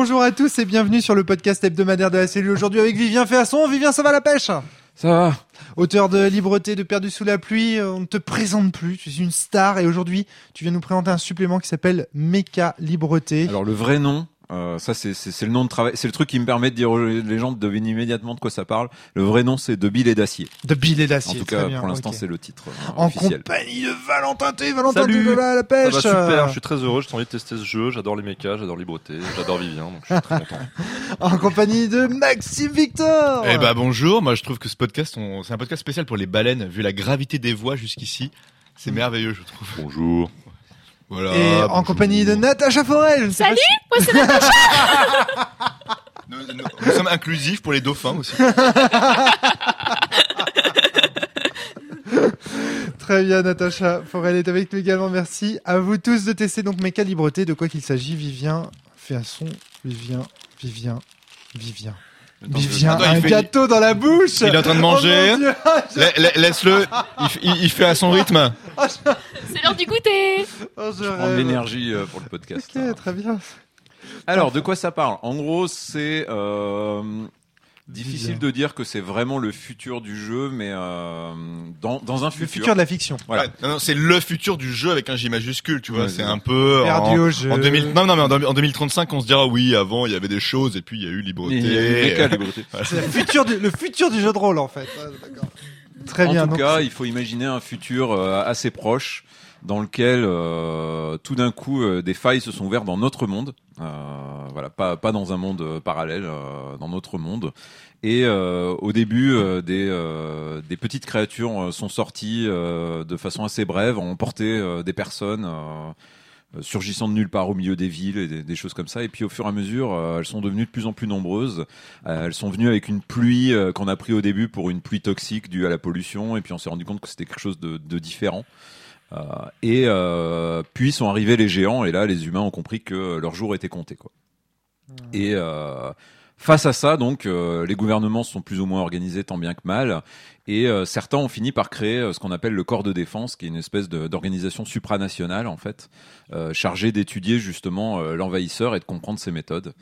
Bonjour à tous et bienvenue sur le podcast hebdomadaire de la cellule. Aujourd'hui avec Vivien Féasson. Vivien, ça va la pêche? Ça va. Auteur de Libreté de Perdu sous la pluie, on ne te présente plus, tu es une star et aujourd'hui tu viens nous présenter un supplément qui s'appelle Méca Libreté. Alors le vrai nom, euh, ça c'est c'est le nom de travail, c'est le truc qui me permet de dire aux gens de deviner immédiatement de quoi ça parle. Le vrai nom c'est de Bill et d'acier. De Bill et En d'acier. tout très cas, bien, pour l'instant c'est le titre euh, En officiel. compagnie de Valentin T. Valentin Salut. T. de la, la Ça pêche. va super, je suis très heureux, j'ai envie de tester ce jeu, j'adore les mechas, j'adore Libreté, j'adore Vivien, donc je suis très content. En compagnie de Maxime Victor. Eh ben bonjour, moi je trouve que ce podcast, on- c'est un podcast spécial pour les baleines, vu la gravité des voix jusqu'ici. C'est merveilleux, je trouve. Bonjour. Voilà. Et en compagnie de Natacha Forel. Salut, moi c'est Natacha. Nous, nous- nous sommes inclusifs pour les dauphins aussi. Très bien, Natacha Forel est avec nous également. Merci à vous tous de tester donc mes calibretés. De quoi qu'il s'agit, Vivien fait un son. Vivien, Vivien, Vivien. Il un fait- gâteau dans la bouche. Il est en train de manger. Oh Laisse-le, il, f- il- il fait à son rythme. C'est l'heure du goûter. Oh, je Je prends de l'énergie euh, pour le podcast. Ok, très bien. Alors de quoi ça parle? En gros c'est euh, difficile de dire que c'est vraiment le futur du jeu, mais euh, dans dans un Le futur. futur de la fiction. Voilà. Ouais, non, non, c'est le futur du jeu avec un J majuscule, tu vois. Ouais, c'est un peu Perdu en, au jeu. en 2000. Non, non, mais en, en 2035, on se dira oui, avant il y avait des choses et puis il y a eu Libreté. C'est le futur du, le futur du jeu de rôle en fait. Ouais, d'accord. Très en bien. tout donc, cas, il faut imaginer un futur euh, assez proche dans lequel euh, tout d'un coup euh, des failles se sont ouvertes dans notre monde. Euh, voilà, pas pas dans un monde parallèle, dans notre monde. Et euh, au début, euh, des euh, des petites créatures sont sorties de façon assez brève, ont emporté des personnes. surgissant de nulle part au milieu des villes et des, choses comme ça. Et puis au fur et à mesure, elles sont devenues de plus en plus nombreuses. Elles sont venues avec une pluie qu'on a pris au début pour une pluie toxique due à la pollution, et puis on s'est rendu compte que c'était quelque chose de, de différent. Euh, et euh, puis sont arrivés les géants, et là les humains ont compris que leur jour était compté. Quoi. Et euh, face à ça, donc, euh, les gouvernements sont plus ou moins organisés tant bien que mal, et euh, certains ont fini par créer euh, ce qu'on appelle le corps de défense, qui est une espèce d'organisation supranationale en fait, chargée d'étudier justement l'envahisseur et de comprendre ses méthodes.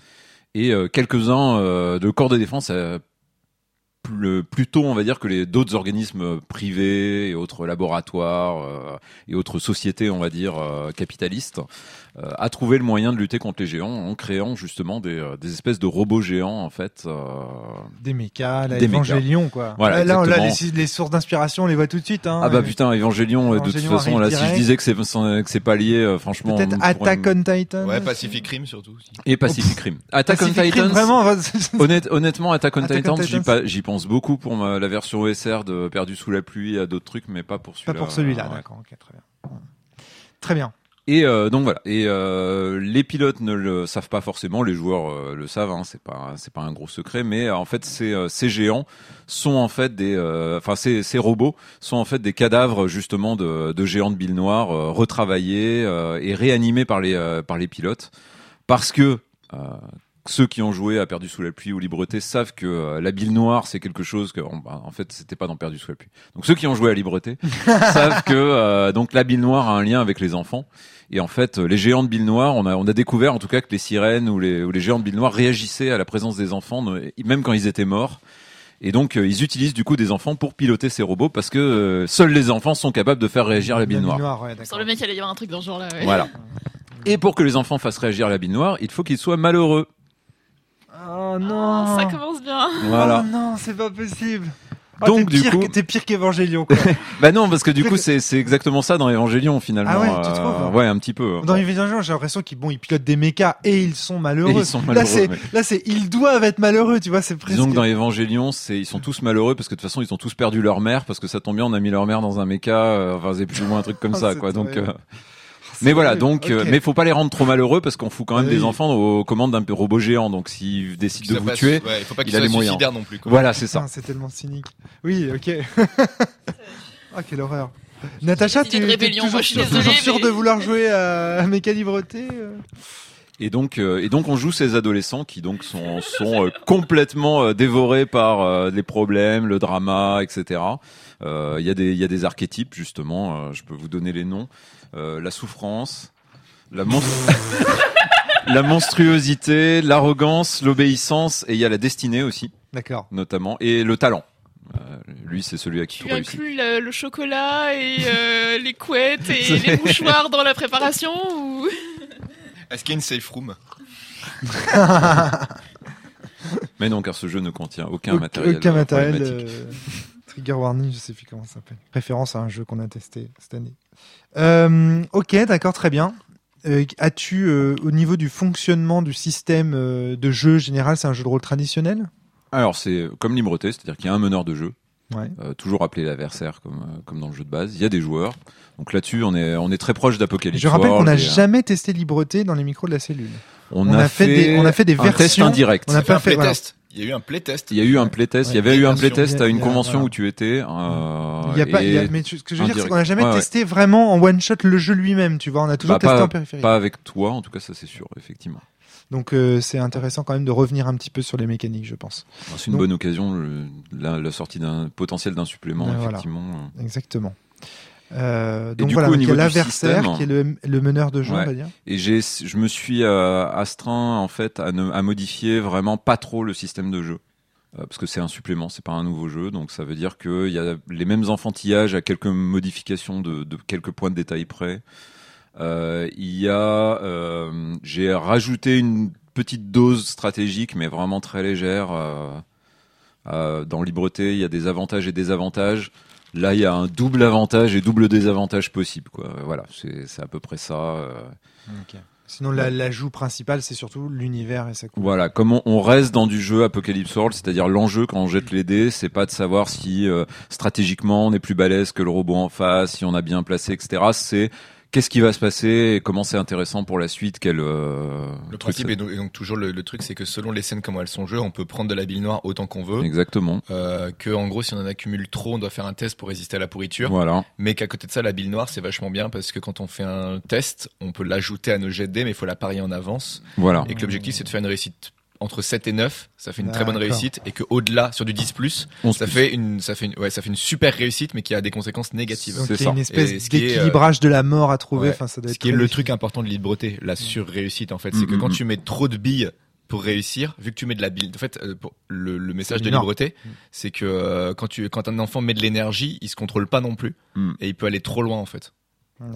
Et quelques-uns de corps de défense plus, plutôt, on va dire, que les d'autres organismes privés et autres laboratoires euh, et autres sociétés, on va dire, euh, capitalistes, euh, a trouvé le moyen de lutter contre les géants en créant justement des, euh, des espèces de robots géants, en fait. euh, Des mécas, là, Des mécas. Evangelion quoi. Voilà, là, là, les, les sources d'inspiration, on les voit tout de suite. Hein, Ah bah putain, Evangelion, euh, de toute façon, là, si je disais que c'est que c'est pas lié, euh, franchement... Peut-être pourrait Attack on Titan. Ouais. Pacific Rim surtout. aussi. Et Pacific Rim. Attack on Pacific Vraiment, Honnête, honnêtement, Attack on Attack on Titans, j'y Titans. Pas- pense beaucoup pour ma- la version OSR de Perdu sous la pluie, à d'autres trucs, mais pas pour Pas celui-là. pour celui-là, Ouais. d'accord, très bien. Très bien. Et euh, donc voilà. Et euh, les pilotes ne le savent pas forcément, les joueurs euh, le savent. Hein, c'est pas c'est pas un gros secret, mais en fait ces ces géants sont en fait des enfin ces ces robots sont en fait des cadavres justement de de géants de billes noires retravaillés et réanimés par les par les pilotes parce que ceux qui ont joué à Perdu sous la pluie ou Libreté savent que euh, la bile noire c'est quelque chose que en, bah, en fait c'était pas dans Perdu sous la pluie. Donc ceux qui ont joué à Libreté savent que euh, donc la bile noire a un lien avec les enfants et en fait les géants de bile noire on a on a découvert en tout cas que les sirènes ou les ou les géants de bile noire réagissaient à la présence des enfants même quand ils étaient morts. Et donc euh, ils utilisent du coup des enfants pour piloter ces robots parce que euh, seuls les enfants sont capables de faire réagir la bille noire. ouais, Sur d'accord. le mec, il allait y avoir un truc dans ce genre-là. ouais. Voilà. Et pour que les enfants fassent réagir la bille noire, il faut qu'ils soient malheureux. Oh Oh, non. ça commence bien. Voilà. Oh non, c'est pas possible. Oh, Donc, t'es du pire coup- t'es pire qu'Evangelion. quoi. Bah non, parce que du coup, c'est c'est exactement ça dans Evangelion finalement. Ah ouais, tu trouves Euh, Ouais, un petit peu. Dans Evangelion, j'ai l'impression qu'ils bon, ils pilotent des mechas et ils sont malheureux. Et ils sont Là, malheureux, c'est mais- là, c'est ils doivent être malheureux, tu vois, c'est presque. Disons que dans Evangelion, c'est ils sont tous malheureux parce que de toute façon, ils ont tous perdu leur mère parce que ça tombe bien, on a mis leur mère dans un méca. euh, Enfin, c'est plus ou moins un truc comme Oh, ça, c'est quoi. Donc, euh, mais voilà, donc, euh, Ok. mais faut pas les rendre trop malheureux parce qu'on fout quand même Oui. des enfants aux commandes d'un robot géant. Donc, s'ils décident de vous passe- tuer, ouais, il faut pas il a les moyens. non plus. Quoi. voilà, c'est ça. Putain, c'est tellement cynique. Oui, ok. Ah, quelle horreur. Natacha, tu es rébellion, toujours, moi, je suis toujours désolée, sûre mais- de vouloir jouer à, à mes calibretés euh Et donc, euh, et donc, on joue ces adolescents qui donc sont sont euh, complètement euh, dévorés par euh, les problèmes, le drama, etc. Euh, Il y a des il y a des archétypes justement. euh, je peux vous donner les noms. Euh, la souffrance, la mon- la monstruosité, l'arrogance, l'obéissance et il y a la destinée aussi, D'accord. notamment, et le talent. Euh, lui, c'est celui à qui Tu tout réussit. inclus le, le chocolat et euh, les couettes et les mouchoirs dans la préparation ou? Est-ce qu'il y a une safe room? Mais non, car ce jeu ne contient aucun Aucun- matériel. Aucun matériel. euh, Trigger warning, je sais plus comment ça s'appelle. Référence à un jeu qu'on a testé cette année. Euh, ok, d'accord, très bien. Euh, As-tu, euh, au niveau du fonctionnement du système euh, de jeu général, c'est un jeu de rôle traditionnel? Alors, c'est comme Libreté, c'est-à-dire qu'il y a un meneur de jeu, Ouais. euh, toujours appelé l'adversaire comme, euh, comme dans le jeu de base. Il y a des joueurs. Donc là-dessus, on est, on est très proche d'Apocalypse. Je rappelle qu'on n'a jamais testé Libreté dans les micros de la cellule. on, on a fait des- on a fait des un test indirect. On a On a fait pas un fait, voilà. playtest. Il y a eu un playtest. Il y a eu un playtest. il y avait eu un playtest à une convention voilà. où tu étais. euh, Il y a pas, il y a- et- mais tu- ce que je veux dire, c'est qu'on n'a jamais Ouais, ouais. testé vraiment en one shot le jeu lui-même, tu vois. On a toujours Bah, testé pas- en périphérie. Pas avec toi, en tout cas, ça c'est sûr, effectivement. Donc euh, c'est intéressant quand même de revenir un petit peu sur les mécaniques, je pense. C'est une Donc- bonne occasion, le- la, la sortie d'un potentiel d'un supplément, voilà. effectivement. Exactement. Euh, donc du voilà, coup, au donc il y a niveau l'adversaire qui est le, le meneur de jeu, Ouais. on va dire. Et j'ai, je me suis euh, astreint en fait à, ne, à modifier vraiment pas trop le système de jeu. Euh, parce que c'est un supplément, c'est pas un nouveau jeu, donc ça veut dire qu'il y a les mêmes enfantillages à quelques modifications de, de quelques points de détail près. Il y a, j'ai rajouté une petite dose stratégique, mais vraiment très légère. dans Libreté, il y a des avantages et des avantages. Là, il y a un double avantage et double désavantage possible. Quoi. Voilà, c'est c'est à peu près ça. euh. Sinon, la- l'ajout principal, c'est surtout l'univers et sa couleur. Voilà, comme on, on reste dans du jeu Apocalypse World, c'est-à-dire l'enjeu quand on jette les dés, c'est pas de savoir si euh, stratégiquement on est plus balèze que le robot en face, si on a bien placé, etc. C'est qu'est-ce qui va se passer et comment c'est intéressant pour la suite. Quel euh, Le principe est donc, et donc toujours le, le truc, c'est que selon les scènes comment elles sont jouées, on peut prendre de la bile noire autant qu'on veut. Exactement. Euh, que en gros, si on en accumule trop, on doit faire un test pour résister à la pourriture. Voilà. Mais qu'à côté de ça, la bile noire, c'est vachement bien parce que quand on fait un test, on peut l'ajouter à nos jets de dés, mais il faut la parier en avance. Voilà. Et que l'objectif, c'est de faire une réussite entre 7 et 9. Ça fait une très bonne réussite. Et que au-delà, sur du 10 plus, ça fait une, ça fait une, ouais, ça fait une super réussite, mais qui a des conséquences négatives. C'est une espèce euh, d'équilibrage de la mort à trouver. ouais. Enfin, ça doit Ce être qui est le truc important de l'hydreté, la sur-réussite en fait, c'est que Mm, quand mm, tu mets trop de billes pour réussir, vu que tu mets de la bille, en fait, euh, pour- le, le message de libreté, Mm. c'est que euh, quand tu, quand un enfant met de l'énergie, il se contrôle pas non plus Mm. et il peut aller trop loin en fait.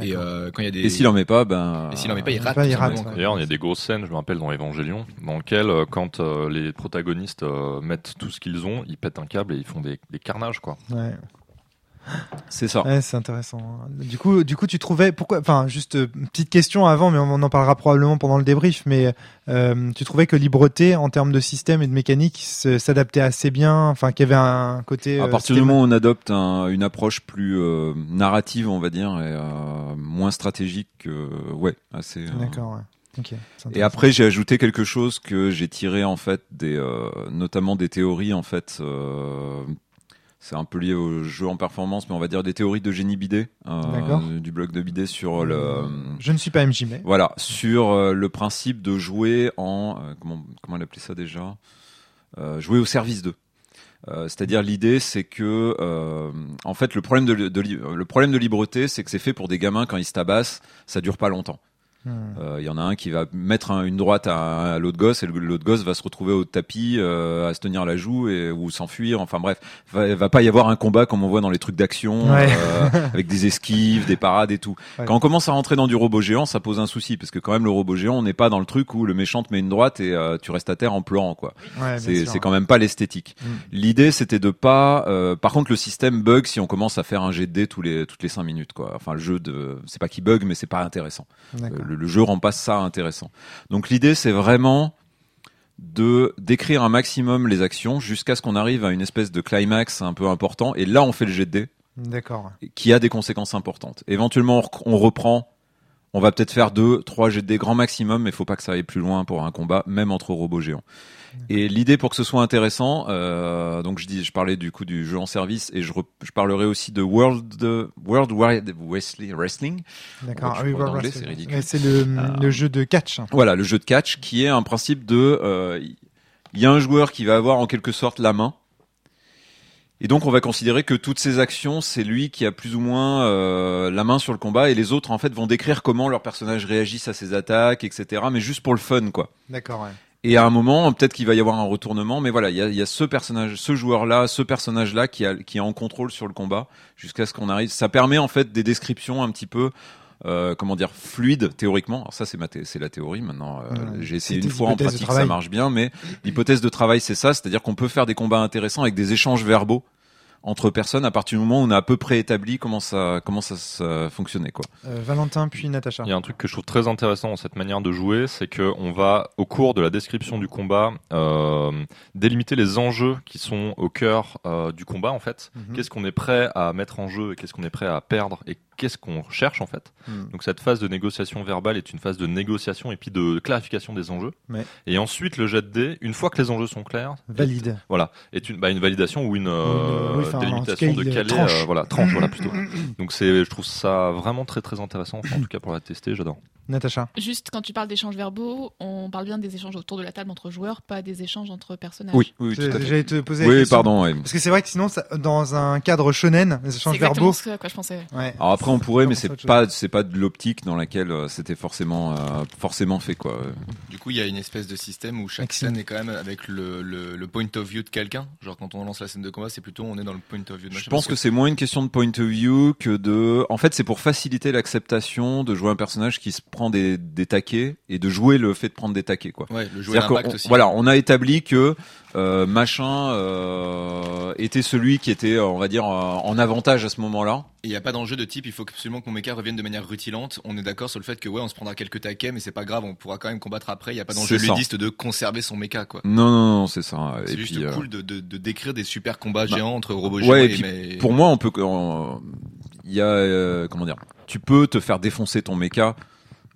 Et euh, quand il y a des, Et s'il en met pas, ben. et s'il en met pas, il rate. pas, il tout rate, simplement, ouais. quoi. D'ailleurs, il y a des grosses scènes, je me rappelle, dans Evangelion, dans lesquelles, euh, quand euh, les protagonistes euh, mettent tout ce qu'ils ont, ils pètent un câble et ils font des, des carnages, quoi. Ouais. C'est ça. Ouais, c'est intéressant. Du coup, du coup, tu trouvais pourquoi Enfin, juste euh, une petite question avant, mais on en parlera probablement pendant le débrief. Mais euh, tu trouvais que Libreté, en termes de système et de mécanique, s'adaptait assez bien. Enfin, qu'il y avait un côté. À euh, partir du moment où on adopte un- une approche plus euh, narrative, on va dire, et moins stratégique, que, ouais, assez. D'accord. Ouais. Et après, j'ai ajouté quelque chose que j'ai tiré en fait des, euh, notamment des théories en fait. euh, c'est un peu lié au jeu en performance, mais on va dire des théories de génie Bidet, euh, du blog de Bidet sur le. Je ne suis pas MJ, mais. Voilà, sur euh, le principe de jouer en euh, comment comment elle appelait ça déjà Jouer au service d'eux. C'est-à-dire l'idée, c'est que en fait le problème de, le problème de libreté, c'est que c'est fait pour des gamins quand ils se tabassent, ça dure pas longtemps. Hmm. Euh, Il y en a un qui va mettre un- une droite à, à l'autre gosse et l'autre gosse va se retrouver au tapis euh, à se tenir la joue et, ou s'enfuir. Enfin bref, va, va pas y avoir un combat comme on voit dans les trucs d'action Ouais. euh, avec des esquives, des parades et tout. Ouais. Quand on commence à rentrer dans du robot géant, ça pose un souci parce que quand même le robot géant, on n'est pas dans le truc où le méchant te met une droite et euh, tu restes à terre en pleurant quoi. Ouais, C'est quand même pas l'esthétique. Mm. L'idée c'était de pas. euh, par contre, le système bug si on commence à faire un jet de dés tous les toutes les cinq minutes quoi. Enfin le jeu de c'est pas qu'il bug mais c'est pas intéressant. Le, le jeu rend pas ça intéressant. Donc l'idée c'est vraiment de décrire un maximum les actions jusqu'à ce qu'on arrive à une espèce de climax un peu important et là on fait le jet de dés D'accord. qui a des conséquences importantes. Éventuellement on reprend on va peut-être faire deux, trois jets de dés grand maximum, mais il faut pas que ça aille plus loin pour un combat, même entre robots géants. Et l'idée pour que ce soit intéressant, euh, donc je dis, je parlais du coup du jeu en service et je, re- je parlerai aussi de World World Wide Wrestling. Wrestling. D'accord. Ah oui, d'anglais, c'est ridicule. c'est le, le jeu de catch. Voilà, le jeu de catch qui est un principe de, euh, il y a un joueur qui va avoir en quelque sorte la main, Et donc on va considérer que toutes ces actions, c'est lui qui a plus ou moins euh, la main sur le combat, et les autres en fait vont décrire comment leurs personnages réagissent à ces attaques, etc. Mais juste pour le fun, quoi. D'accord, ouais. Et à un moment, peut-être qu'il va y avoir un retournement, mais voilà, il y a, y a ce personnage, ce joueur-là, ce personnage-là qui, a, qui est en contrôle sur le combat jusqu'à ce qu'on arrive. Ça permet en fait des descriptions un petit peu, euh, comment dire, fluides théoriquement. Alors ça, c'est ma, thé- c'est la théorie. Maintenant, euh, Ouais. j'ai essayé une fois en pratique, ça marche bien, mais l'hypothèse de travail, c'est ça, c'est-à-dire qu'on peut faire des combats intéressants avec des échanges verbaux entre personnes à partir du moment où on a à peu près établi comment ça, comment ça, ça fonctionnait, quoi. Euh, Valentin puis Natacha. Il y a un truc que je trouve très intéressant dans cette manière de jouer, c'est que on va, au cours de la description du combat, euh, délimiter les enjeux qui sont au cœur euh, du combat en fait. Mhm. Qu'est-ce qu'on est prêt à mettre en jeu et qu'est-ce qu'on est prêt à perdre et qu'est-ce qu'on cherche en fait. Mhm. Donc cette phase de négociation verbale est une phase de négociation et puis de clarification des enjeux. Ouais. Et ensuite le jet de dés, une fois que les enjeux sont clairs, Valide. voilà, est une, bah, une validation ou une euh, oui, enfin, en délimitation de quelle est, euh, voilà, tranche, voilà plutôt. Donc c'est, je trouve ça vraiment très très intéressant, enfin, en tout cas pour la tester, j'adore. Natacha. Juste quand tu parles d'échanges verbaux, on parle bien des échanges autour de la table entre joueurs, pas des échanges entre personnages. Oui, oui, tout à fait. J'allais te poser la Oui, question. pardon. ouais. Parce que c'est vrai que sinon, ça- dans un cadre shonen, les C'est échanges verbaux. ce à quoi je pensais. Ouais. Alors après on pourrait, mais C'est pas c'est pas de l'optique dans laquelle euh, c'était forcément euh, forcément fait quoi. Du coup, il y a une espèce de système où chaque scène est quand même avec le, le, le point of view de quelqu'un. Genre quand on lance la scène de combat, c'est plutôt on est dans le point of view de Je machin, pense que c'est moins une question de point of view que de. En fait, c'est pour faciliter l'acceptation de jouer un personnage qui se prend des, des taquets et de jouer le fait de prendre des taquets quoi. Ouais, le jouer qu'on- aussi. voilà, on a établi que euh, machin euh, était celui qui était, euh, on va dire, euh, en avantage à ce moment-là. Il n'y a pas d'enjeu de type, il faut absolument que mon mecha revienne de manière rutilante. On est d'accord sur le fait que ouais, on se prendra quelques taquets, mais c'est pas grave, on pourra quand même combattre après. Il n'y a pas d'enjeu ludiste de conserver son mecha, quoi. Non, non, non, c'est ça. C'est juste puis, euh, cool de, de, de décrire des super combats bah, géants entre robots ouais, géants et et, puis mais... Pour moi, on peut, euh, il y a, euh, comment dire, tu peux te faire défoncer ton mecha.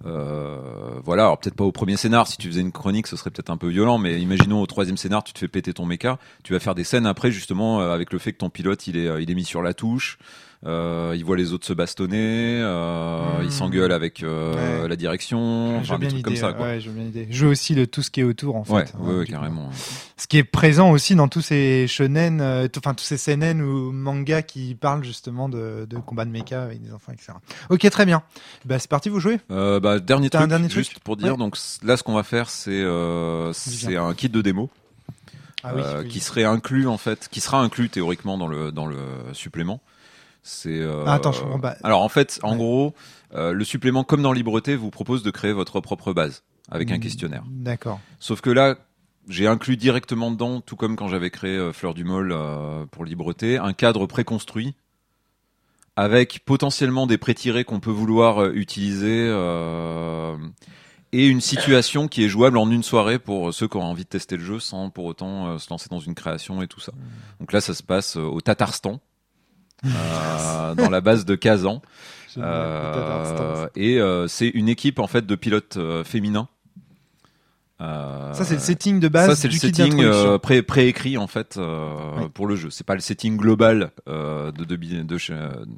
Euh, voilà, alors peut-être pas au premier scénar. Si tu faisais une chronique, ce serait peut-être un peu violent. Mais imaginons au troisième scénar, tu te fais péter ton mecha. Tu vas faire des scènes après, justement, euh, avec le fait que ton pilote, il est, euh, il est mis sur la touche. Euh, il voit les autres se bastonner. Euh, Mmh. Il s'engueule avec euh, Ouais. la direction. Enfin, des trucs comme ça. Quoi. Ouais, je bien l'idée. Je veux aussi le tout ce qui est autour, en fait. Ouais, hein, ouais, coup. carrément. Ce qui est présent aussi dans tous ces shonen, enfin tous ces seinen ou mangas qui parlent justement de, de combats de mecha avec des enfants, etc. Ok, très bien. Bah c'est parti, vous jouez bah, dernier un truc, juste pour dire. Donc là, ce qu'on va faire, c'est un kit de démo. Ah oui, oui. qui serait inclus en fait, qui sera inclus théoriquement dans le dans le supplément. C'est euh, Ah, attends, je comprends pas. Alors en fait, en Ouais. gros, euh, le supplément, comme dans Libreté, vous propose de créer votre propre base avec un Mm, questionnaire. D'accord. Sauf que là, j'ai inclus directement dedans, tout comme quand j'avais créé euh, Fleur du Môle euh, pour Libreté, un cadre préconstruit avec potentiellement des pré-tirés qu'on peut vouloir euh, utiliser euh, et une situation qui est jouable en une soirée pour ceux qui ont envie de tester le jeu sans pour autant euh, se lancer dans une création et tout ça. Donc là, ça se passe euh, au Tatarstan. Euh, dans la base de Kazan. Euh, et euh, c'est une équipe en fait de pilotes euh, féminins Euh, Ça c'est le setting de base ça, c'est le setting euh, pré- préécrit en fait euh, Oui. pour le jeu. C'est pas le setting global euh, de de billet de,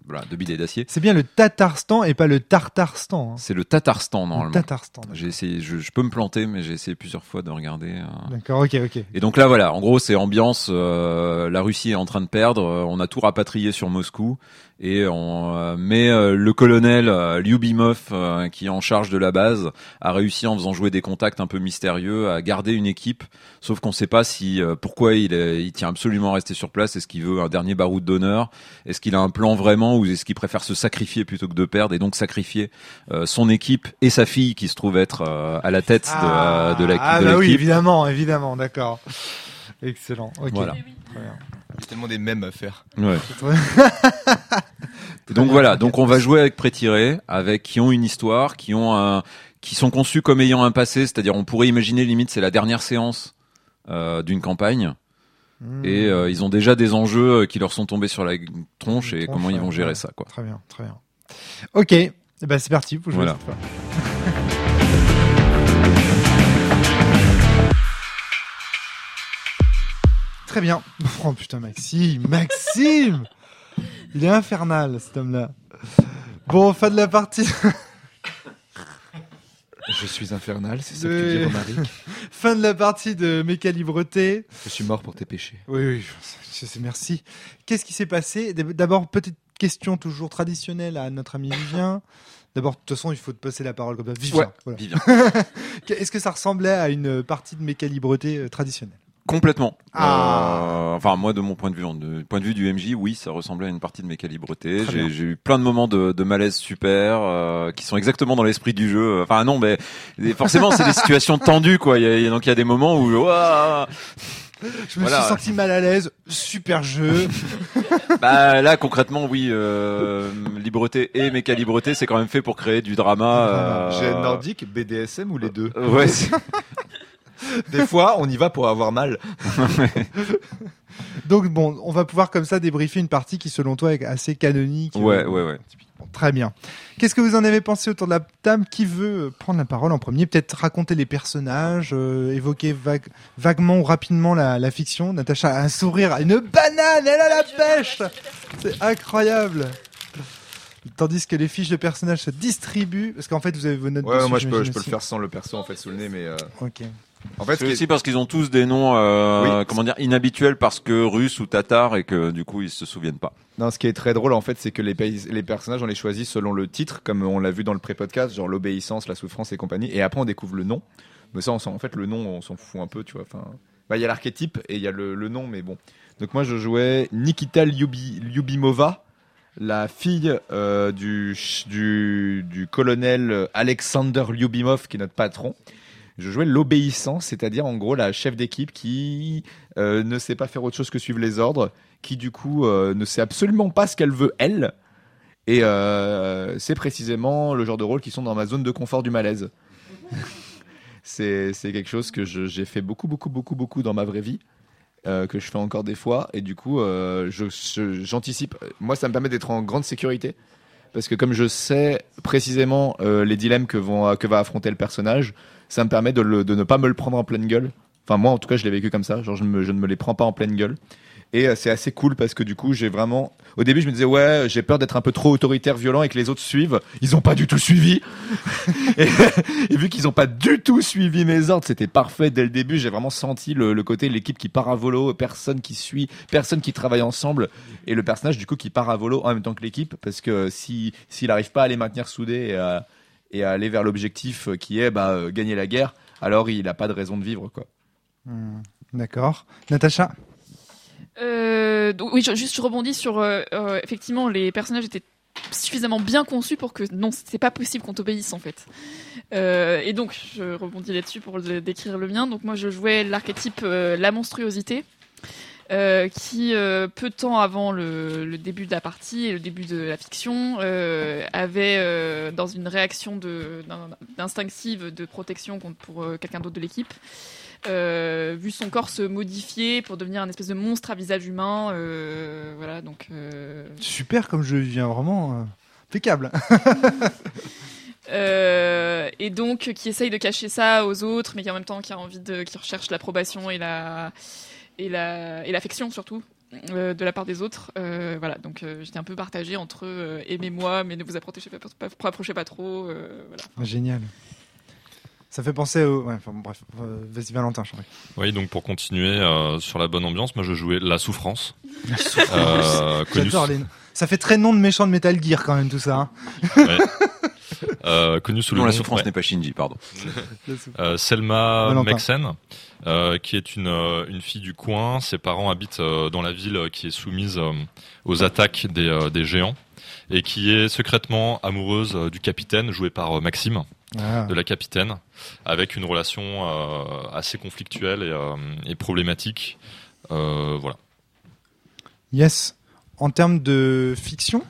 voilà, de billet d'acier. C'est bien le Tatarstan et pas le Tartarstan. hein. C'est le Tatarstan Le normalement. Tatarstan. J'ai essayé, je, je peux me planter, mais j'ai essayé plusieurs fois de regarder. euh. D'accord, ok, ok. Et donc là, voilà, en gros, c'est ambiance. euh, la Russie est en train de perdre. on a tout rapatrié sur Moscou et on euh, met euh, le colonel euh, Lyubimov, euh, qui est en charge de la base, a réussi en faisant jouer des contacts un peu mystérieux à garder une équipe. Sauf qu'on ne sait pas si euh, pourquoi il, est- il tient absolument à rester sur place. Est-ce qu'il veut un dernier baroud d'honneur? Est-ce qu'il a un plan vraiment ou est-ce qu'il préfère se sacrifier plutôt que de perdre et donc sacrifier euh, son équipe et sa fille qui se trouve être euh, à la tête de, euh, de la- ah, de bah oui, l'équipe? évidemment, évidemment, d'accord. Excellent. Ok. Voilà. Très bien. A tellement des mèmes à faire. Ouais. Donc voilà, donc on va jouer avec prétirés, avec qui ont une histoire, qui ont un, qui sont conçus comme ayant un passé, c'est-à-dire on pourrait imaginer limite c'est la dernière séance euh, d'une campagne Hmm. et euh, ils ont déjà des enjeux euh, qui leur sont tombés sur la tronche et Tronche, comment ils vont gérer ouais. ça quoi. Très bien, très bien. Ok, eh ben, c'est parti, vous jouez Voilà. cette fois. Très bien. Oh putain, Maxime, Maxime Il est infernal, cet homme-là. Bon, fin de la partie. Je suis infernal, c'est ça que tu dis, Romaric. fin de la partie de Méca Libreté. Je suis mort pour tes péchés. Oui, oui, c'est- merci. Qu'est-ce qui s'est passé? D'abord, petite question toujours traditionnelle à notre ami Vivien. D'abord, de toute façon, il faut te passer la parole comme ça. Vivien. Ouais. voilà. Vivien. Est-ce que ça ressemblait à une partie de mes calibretés euh, traditionnelle Complètement. Ah. Euh, enfin, moi, de mon point de vue, du point de vue du MJ, oui, ça ressemblait à une partie de mes calibretés. J'ai eu plein de moments de, de malaise super, euh, qui sont exactement dans l'esprit du jeu. Enfin, non, mais forcément, c'est des situations tendues, quoi. Y a, y a- donc, il y a des moments où, ouah, Je me Voilà. suis senti mal à l'aise. Super jeu. bah, là, concrètement, oui, euh, libreté et mes calibretés, c'est quand même fait pour créer du drama. euh, J'ai nordique, BDSM ou les deux euh, Ouais, Des fois, on y va pour avoir mal. Donc bon, on va pouvoir comme ça débriefer une partie qui, selon toi, est assez canonique. ouais, Euh, ouais, ouais. Bon, Très bien. Qu'est-ce que vous en avez pensé autour de la table Qui veut prendre la parole en premier Peut-être raconter les personnages, euh, évoquer vague- vaguement ou rapidement la, la fiction. Natacha a un sourire, une banane, elle a la pêche C'est incroyable Tandis que les fiches de personnages se distribuent, parce qu'en fait vous avez vos notes Ouais, dessus, moi je peux, je peux le faire sans le perso en fait sous le nez, mais euh, Ok. En fait, ce C'est est- aussi parce qu'ils ont tous des noms, euh, Oui. comment dire, inhabituels parce que russes ou tatars et que du coup ils se souviennent pas. Non, ce qui est très drôle en fait, c'est que les, pays- les personnages on les choisit selon le titre, comme on l'a vu dans le pré-podcast, genre l'obéissance, la souffrance et compagnie. Et après on découvre le nom. Mais ça, on en fait, le nom, on s'en fout un peu, tu vois. Enfin, bah il y a l'archétype et il y a le, le nom, mais bon. Donc moi, je jouais Nikita Lyubi- Lyubimova, la fille euh, du, ch- du du colonel Alexander Lyubimov, qui est notre patron. Je jouais l'obéissance, c'est-à-dire en gros la chef d'équipe qui euh, ne sait pas faire autre chose que suivre les ordres, qui du coup euh, ne sait absolument pas ce qu'elle veut elle. Et euh, c'est précisément le genre de rôle qui sont dans ma zone de confort du malaise. c'est quelque chose que j'ai fait beaucoup, beaucoup, beaucoup, beaucoup dans ma vraie vie, que je fais encore des fois. Et du coup, euh, j'anticipe. Moi, ça me permet d'être en grande sécurité. Parce que comme je sais précisément les dilemmes que, vont, que va affronter le personnage, ça me permet de, ne pas me le prendre en pleine gueule. Enfin, moi, en tout cas, je l'ai vécu comme ça. Genre, je, ne me les prends pas en pleine gueule. Et euh, c'est assez cool parce que du coup, j'ai vraiment. Au début, je me disais, ouais, j'ai peur d'être un peu trop autoritaire, violent et que les autres suivent. Ils ont pas du tout suivi. et, vu qu'ils ont pas du tout suivi mes ordres, c'était parfait dès le début. J'ai vraiment senti le, le côté l'équipe qui part à volo, personne qui suit, personne qui travaille ensemble. Et le personnage, du coup, qui part à volo en même temps que l'équipe. Parce que si s'il n'arrive pas à les maintenir soudés à, et à aller vers l'objectif qui est bah, euh, gagner la guerre, alors il n'a pas de raison de vivre. quoi. Hmm, D'accord. Natacha Euh, donc, oui, je, juste je rebondis sur euh, euh, effectivement les personnages étaient suffisamment bien conçus pour que non, c'est pas possible qu'on t'obéisse en fait. Euh, et donc je rebondis là-dessus pour le- décrire le mien. Donc moi je jouais l'archétype euh, la monstruosité. Euh, qui euh, peu de temps avant le, le début de la partie et le début de la fiction euh, avait dans une réaction d'instinctive de protection contre pour quelqu'un d'autre de l'équipe euh, vu son corps se modifier pour devenir un espèce de monstre à visage humain. euh, voilà, donc. euh, Super comme je viens vraiment euh, impeccable. et donc, qui essaye de cacher ça aux autres, mais qui en même temps qui a envie de, qui recherche l'approbation et la et la et l'affection surtout. euh, de la part des autres, Euh, voilà. Donc euh, j'étais un peu partagée entre euh, aimez-moi, mais ne vous approchez pas, pas, approchez pas trop. euh, voilà. Génial. Ça fait penser au. Ouais, enfin, bon, bref, euh, vas-y Valentin, je. Oui, donc pour continuer euh, sur la bonne ambiance, moi je jouais La Souffrance. Euh, J'adore les noms. Ça fait très nom de méchant de Metal Gear quand même tout ça. hein. ouais. Euh, connu sous le Non, nom la souffrance ouais, n'est pas Shinji, pardon. euh, Selma Valentin. Mexen, euh, qui est une, euh, une fille du coin. Ses parents habitent euh, dans la ville qui est soumise euh, aux attaques des, euh, des géants et qui est secrètement amoureuse euh, du capitaine joué par euh, Maxime. Ah. de la capitaine, avec une relation euh, assez conflictuelle et, euh, et problématique. Euh, voilà. Yes. En termes de fiction,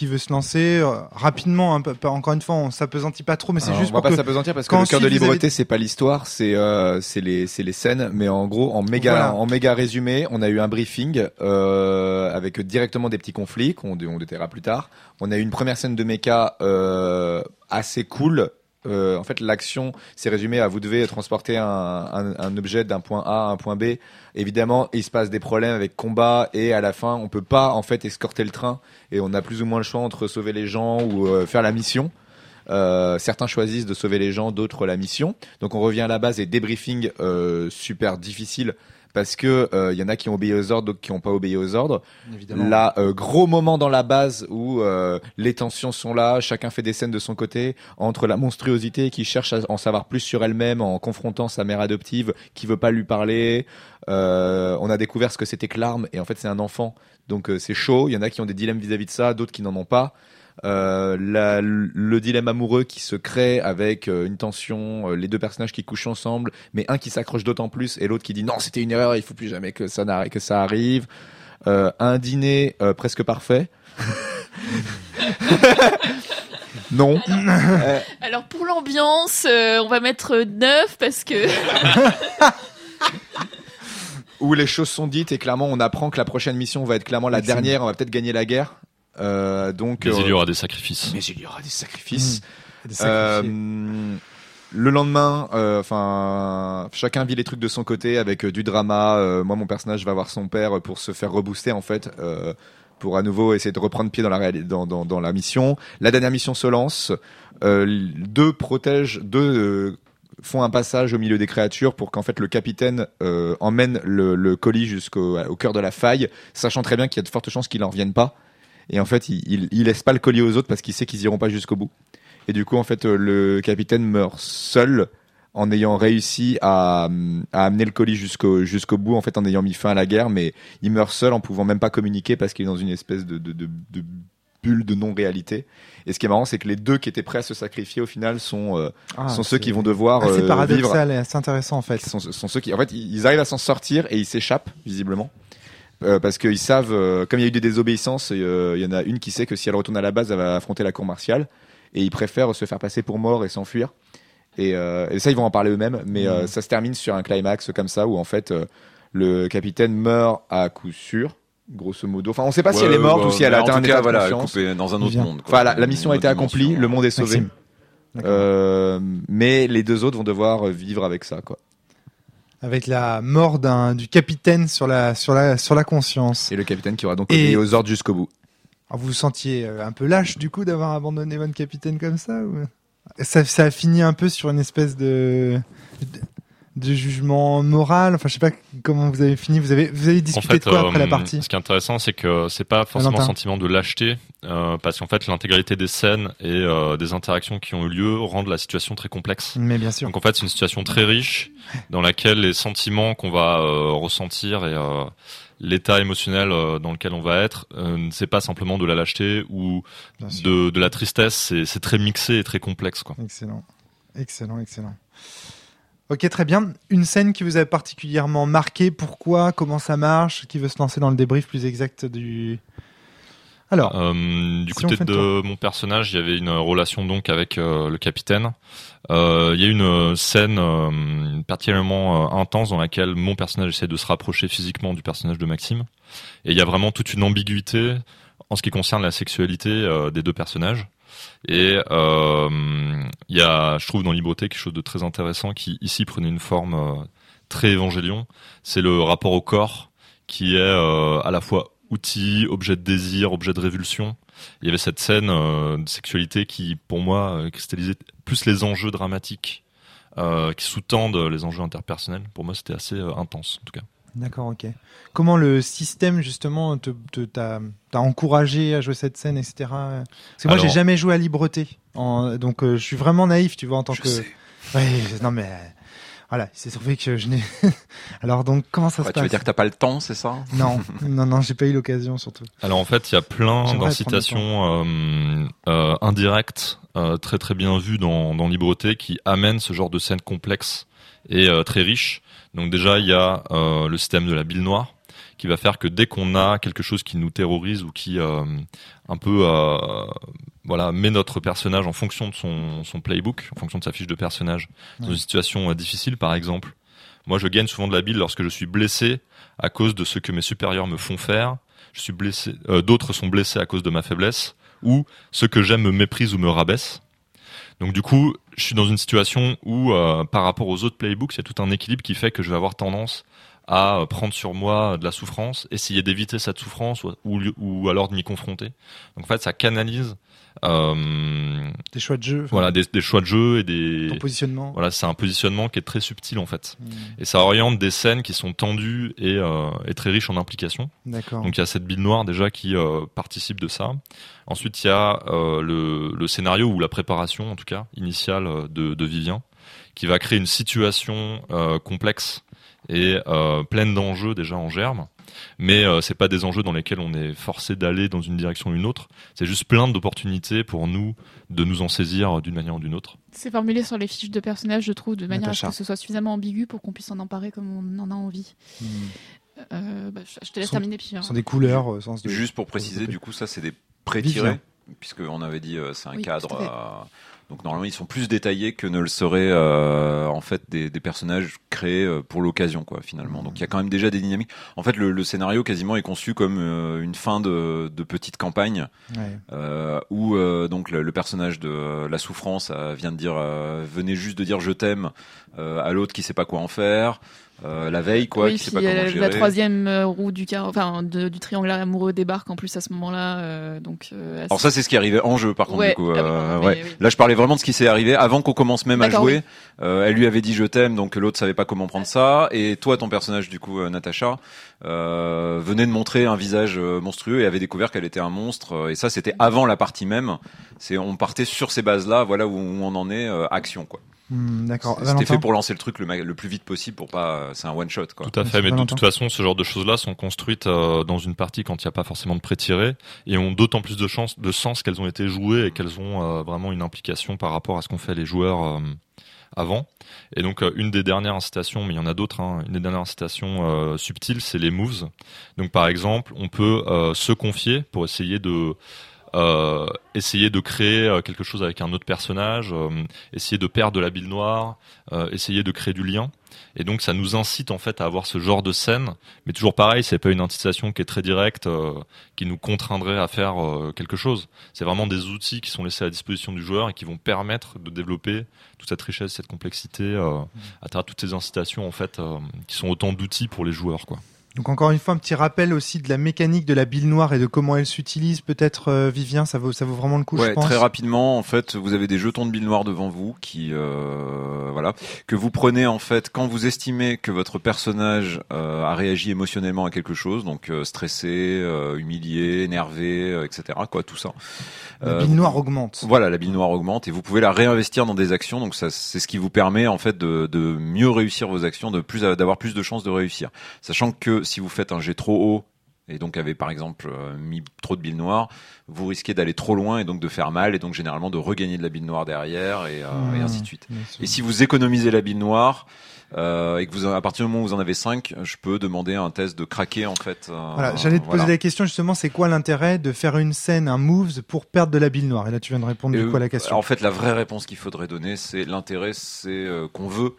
qui veut se lancer euh, rapidement, hein, encore une fois, on s'apesantit pas trop, mais c'est juste on va pour pas s'apesantir parce que le cœur de avez- c'est pas l'histoire, c'est euh, c'est les c'est les scènes, mais en gros en méga Voilà. en méga résumé, on a eu un briefing euh, avec directement des petits conflits qu'on on détaillera plus tard. On a eu une première scène de méca euh, assez cool. Euh, en fait, l'action s'est résumée à vous devez transporter un, un, un objet d'un point A à un point B. Évidemment, il se passe des problèmes avec combat et à la fin, on peut pas en fait escorter le train et on a plus ou moins le choix entre sauver les gens ou euh, faire la mission. Euh, certains choisissent de sauver les gens, d'autres la mission. Donc on revient à la base et débriefing euh, super difficile parce que euh, il y en a qui ont obéi aux ordres, d'autres qui n'ont pas obéi aux ordres. Évidemment. Là, euh, gros moment dans la base où euh, les tensions sont là, chacun fait des scènes de son côté, entre la monstruosité qui cherche à en savoir plus sur elle-même en confrontant sa mère adoptive qui veut pas lui parler. Euh, on a découvert ce que c'était que l'arme et en fait c'est un enfant, donc euh, c'est chaud. Il y en a qui ont des dilemmes vis-à-vis de ça, d'autres qui n'en ont pas. Euh, la- le dilemme amoureux qui se crée avec euh, une tension, euh, les deux personnages qui couchent ensemble, mais un qui s'accroche d'autant plus et l'autre qui dit non c'était une erreur, il faut plus jamais que ça n'arrive, que ça arrive. Euh, un dîner euh, presque parfait. non. Euh, Alors pour l'ambiance, euh, on va mettre 9 parce que où les choses sont dites et clairement on apprend que la prochaine mission va être clairement la Excellent. dernière, on va peut-être gagner la guerre. Euh, donc Mais euh, il y aura des sacrifices. mais il y aura des sacrifices. Des Euh, le lendemain, euh, enfin, chacun vit les trucs de son côté avec euh, du drama. Euh, moi, mon personnage va voir son père pour se faire rebooster en fait, euh, pour à nouveau essayer de reprendre pied dans la dans, dans, dans la mission. La dernière mission se lance. Euh, deux protègent, deux euh, font un passage au milieu des créatures pour qu'en fait le capitaine euh, emmène le, le colis jusqu'au au cœur de la faille, sachant très bien qu'il y a de fortes chances qu'il en revienne pas. Et en fait, il, il, il laisse pas le colis aux autres parce qu'il sait qu'ils iront pas jusqu'au bout. Et du coup, en fait, euh, le capitaine meurt seul en ayant réussi à, à amener le colis jusqu'au jusqu'au bout, en fait, en ayant mis fin à la guerre. Mais il meurt seul en pouvant même pas communiquer parce qu'il est dans une espèce de, de, de, de bulle de non-réalité. Et ce qui est marrant, c'est que les deux qui étaient prêts à se sacrifier, au final, sont, euh, Ah, sont ceux c'est qui vont devoir euh, vivre. paradoxal et assez intéressant en fait. Sont, sont ceux qui, en fait, ils arrivent à s'en sortir et ils s'échappent visiblement. Euh, parce qu'ils savent, euh, comme il y a eu des désobéissances, euh, il y en a une qui sait que si elle retourne à la base, elle va affronter la cour martiale, et ils préfèrent se faire passer pour mort et s'enfuir. Et, euh, et ça, ils vont en parler eux-mêmes, mais euh, Mhm. ça se termine sur un climax comme ça, où en fait, euh, le capitaine meurt à coup sûr, grosso modo. Enfin, on sait pas si elle est morte ou si elle a atteint en un tout état cas, de voilà, conscience. coupé dans un autre Bien. monde. quoi. Enfin, la, la mission a été accomplie, dimension. le monde est sauvé. Euh, mais les deux autres vont devoir vivre avec ça, quoi. Avec la mort d'un du capitaine sur la sur la sur la conscience. Et le capitaine qui aura donc obéi aux ordres jusqu'au bout. Alors, vous vous sentiez euh, un peu lâche du coup d'avoir abandonné votre capitaine comme ça ou... ça, ça a fini un peu sur une espèce de de, jugement moral. Enfin, je sais pas comment vous avez fini. Vous avez vous avez En discuté fait, de quoi après la euh, partie ce qui est intéressant, c'est que c'est pas forcément un sentiment de lâcheté, euh, parce qu'en fait, l'intégralité des scènes et euh, des interactions qui ont eu lieu rendent la situation très complexe. Mais bien sûr. Donc en fait, c'est une situation très riche dans laquelle les sentiments qu'on va ressentir et l'état émotionnel dans lequel on va être, c'est pas simplement de la lâcheté ou de, de la tristesse. C'est c'est très mixé et très complexe, quoi. Excellent. Excellent, excellent. Ok, très bien. Une scène qui vous a particulièrement marqué, pourquoi, comment ça marche, qui veut se lancer dans le débrief plus exact du... Alors, Euh, du si côté de mon personnage, il y avait une relation donc avec euh, le capitaine. Euh, il y a une scène particulièrement intense dans laquelle mon personnage essaie de se rapprocher physiquement du personnage de Maxime. Et il y a vraiment toute une ambiguïté en ce qui concerne la sexualité des deux personnages. Et euh, il y a, je trouve, dans Libreté quelque chose de très intéressant qui ici prenait une forme euh, très évangélion. C'est le rapport au corps qui est euh, à la fois outil, objet de désir, objet de révulsion. Il y avait cette scène de sexualité qui, pour moi, cristallisait plus les enjeux dramatiques qui sous-tendent les enjeux interpersonnels. Pour moi, c'était assez intense, en tout cas. D'accord, ok. Comment le système, justement, te, te- t'a, t'a encouragé à jouer cette scène, etc. Parce que moi, Alors- j'ai jamais joué à Libreté. En- donc, euh, je suis vraiment naïf, tu vois, en tant Je que... sais. Ouais, non, mais... euh, Voilà, c'est trouvé que je n'ai... Alors, donc, comment ça Ouais, se tu veux passe? dire que t'as pas le temps, c'est ça? Non, non, non, j'ai pas eu l'occasion, surtout. Alors en fait, il y a plein d'incitations euh, euh, indirectes, euh, très très bien vues dans, dans Libreté, qui amènent ce genre de scène complexe et euh, très riche. Donc déjà, il y a euh, le système de la bile noire, qui va faire que dès qu'on a quelque chose qui nous terrorise ou qui euh, un peu euh, voilà met notre personnage en fonction de son, son playbook, en fonction de sa fiche de personnage, dans une situation difficile par exemple. Moi, je gagne souvent de la bile lorsque je suis blessé à cause de ce que mes supérieurs me font faire je suis blessé, d'autres sont blessés à cause de ma faiblesse, ou ceux que j'aime me méprisent ou me rabaissent. Donc du coup, je suis dans une situation où, euh, par rapport aux autres playbooks, il y a tout un équilibre qui fait que je vais avoir tendance à prendre sur moi de la souffrance, essayer d'éviter cette souffrance ou, ou, alors de m'y confronter. Donc en fait, ça canalise euh, Des choix de jeu. voilà des, des choix de jeu et des Ton positionnement. voilà c'est un positionnement qui est très subtil en fait Hmm, et ça oriente des scènes qui sont tendues et, euh, et très riches en implications D'accord. donc il y a cette bille noire déjà qui euh, participe de ça. Ensuite il y a euh, le, le scénario ou la préparation en tout cas initiale euh, de, de Vivien qui va créer une situation euh, complexe et euh, pleine d'enjeux déjà en germe. Mais euh, c'est pas des enjeux dans lesquels on est forcé d'aller dans une direction ou une autre. C'est juste plein d'opportunités pour nous de nous en saisir d'une manière ou d'une autre. C'est formulé sur les fiches de personnages, je trouve, de manière à ce que ce soit suffisamment ambigu pour qu'on puisse s'en emparer comme on en a envie. Hmm. Euh, bah, je te laisse Sont- terminer puis. hein. Ce sont des couleurs au sens de. Juste pour préciser, du coup, ça c'est des pré-tirés, puisqu'on avait dit euh, c'est un Oui, cadre. Donc normalement, ils sont plus détaillés que ne le seraient euh, en fait des, des personnages créés euh, pour l'occasion, quoi. Finalement, donc il y a quand même déjà des dynamiques. En fait, le, le scénario quasiment est conçu comme euh, une fin de, de petite campagne Ouais. euh, où euh, donc le, le personnage de la souffrance euh, vient de dire euh, venez juste de dire je t'aime euh, à l'autre qui sait pas quoi en faire euh, la veille quoi oui, qui puis sait pas comment gérer la troisième euh, roue du car, enfin de- du triangle amoureux débarque en plus à ce moment-là, euh, donc. euh, alors ça c'est ce qui arrivait en jeu par contre Ouais, du coup ah oui, euh, ouais. oui. là je parlais vraiment de ce qui s'est arrivé avant qu'on commence même à jouer Euh, elle lui avait dit je t'aime donc l'autre savait pas comment prendre ça et toi ton personnage du coup Natacha euh, venait de montrer un visage monstrueux et avait découvert qu'elle était un monstre et ça c'était avant la partie même c'est on partait sur ces bases là voilà où, où on en est euh, action quoi Hmm, D'accord. C'était fait pour lancer le truc le, plus vite possible pour pas. C'est un one shot quoi. Tout à fait, mais de toute façon, ce genre de choses-là sont construites euh, dans une partie quand il n'y a pas forcément de pré-tiré et ont d'autant plus de chance, de sens qu'elles ont été jouées et qu'elles ont euh, vraiment une implication par rapport à ce qu'ont fait les joueurs euh, avant. Et donc, euh, une des dernières incitations, mais il y en a d'autres, hein, une des dernières incitations euh, subtiles, c'est les moves. Donc, par exemple, on peut euh, se confier pour essayer de euh, essayer de créer euh, quelque chose avec un autre personnage, euh, essayer de perdre de la bile noire, euh, essayer de créer du lien. Et donc ça nous incite en fait à avoir ce genre de scène, mais toujours pareil, c'est pas une incitation qui est très directe, euh, qui nous contraindrait à faire euh, quelque chose. C'est vraiment des outils qui sont laissés à disposition du joueur et qui vont permettre de développer toute cette richesse, cette complexité à travers toutes ces incitations en fait, qui sont autant d'outils pour les joueurs quoi. Donc encore une fois, un petit rappel aussi de la mécanique de la bille noire et de comment elle s'utilise. Peut-être euh, Vivien, ça vaut ça vaut vraiment le coup, je Ouais, pense. très rapidement, en fait, vous avez des jetons de billes noires devant vous qui, euh, voilà, que vous prenez en fait quand vous estimez que votre personnage euh, a réagi émotionnellement à quelque chose, donc euh, stressé, euh, humilié, énervé, euh, etc. Quoi, tout ça. La bille noire augmente. Voilà, la bille noire augmente et vous pouvez la réinvestir dans des actions. Donc ça, c'est ce qui vous permet en fait de, de mieux réussir vos actions, de plus d'avoir plus de chances de réussir. Sachant que si vous faites un jet trop haut et donc avez par exemple euh, mis trop de billes noires, vous risquez d'aller trop loin et donc de faire mal et donc généralement de regagner de la bille noire derrière et, euh, et ainsi de suite. Et si vous économisez la bille noire euh, et que vous à partir du moment où vous en avez 5, je peux demander un test de craquer en fait. euh, Voilà, j'allais te voilà. poser la question justement, c'est quoi l'intérêt de faire une scène, un moves pour perdre de la bille noire? Et là, tu viens de répondre du coup à la question. En fait, la vraie réponse qu'il faudrait donner, c'est l'intérêt, c'est qu'on veut,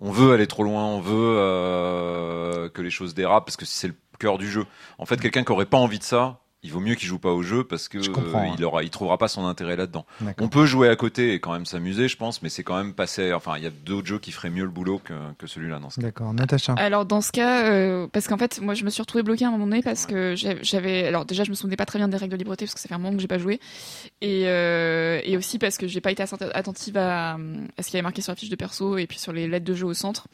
on veut aller trop loin, on veut euh, que les choses dérapent parce que c'est le cœur du jeu. En fait, quelqu'un qui aurait pas envie de ça, il vaut mieux qu'il joue pas au jeu parce que euh, ouais. il aura, il trouvera pas son intérêt là-dedans. On peut jouer à côté et quand même s'amuser, je pense, mais c'est quand même passer. Enfin, il y a d'autres jeux qui feraient mieux le boulot que, que celui-là dans ce cas. D'accord, Natacha. Alors dans ce cas, euh, parce qu'en fait, moi je me suis retrouvée bloquée à un moment donné parce que j'avais- alors déjà je me souvenais pas très bien des règles de libreté parce que ça fait un moment que j'ai pas joué, et euh, et aussi parce que j'ai pas été assez attentive à, à ce qu'il y avait marqué sur la fiche de perso et puis sur les lettres de jeu au centre,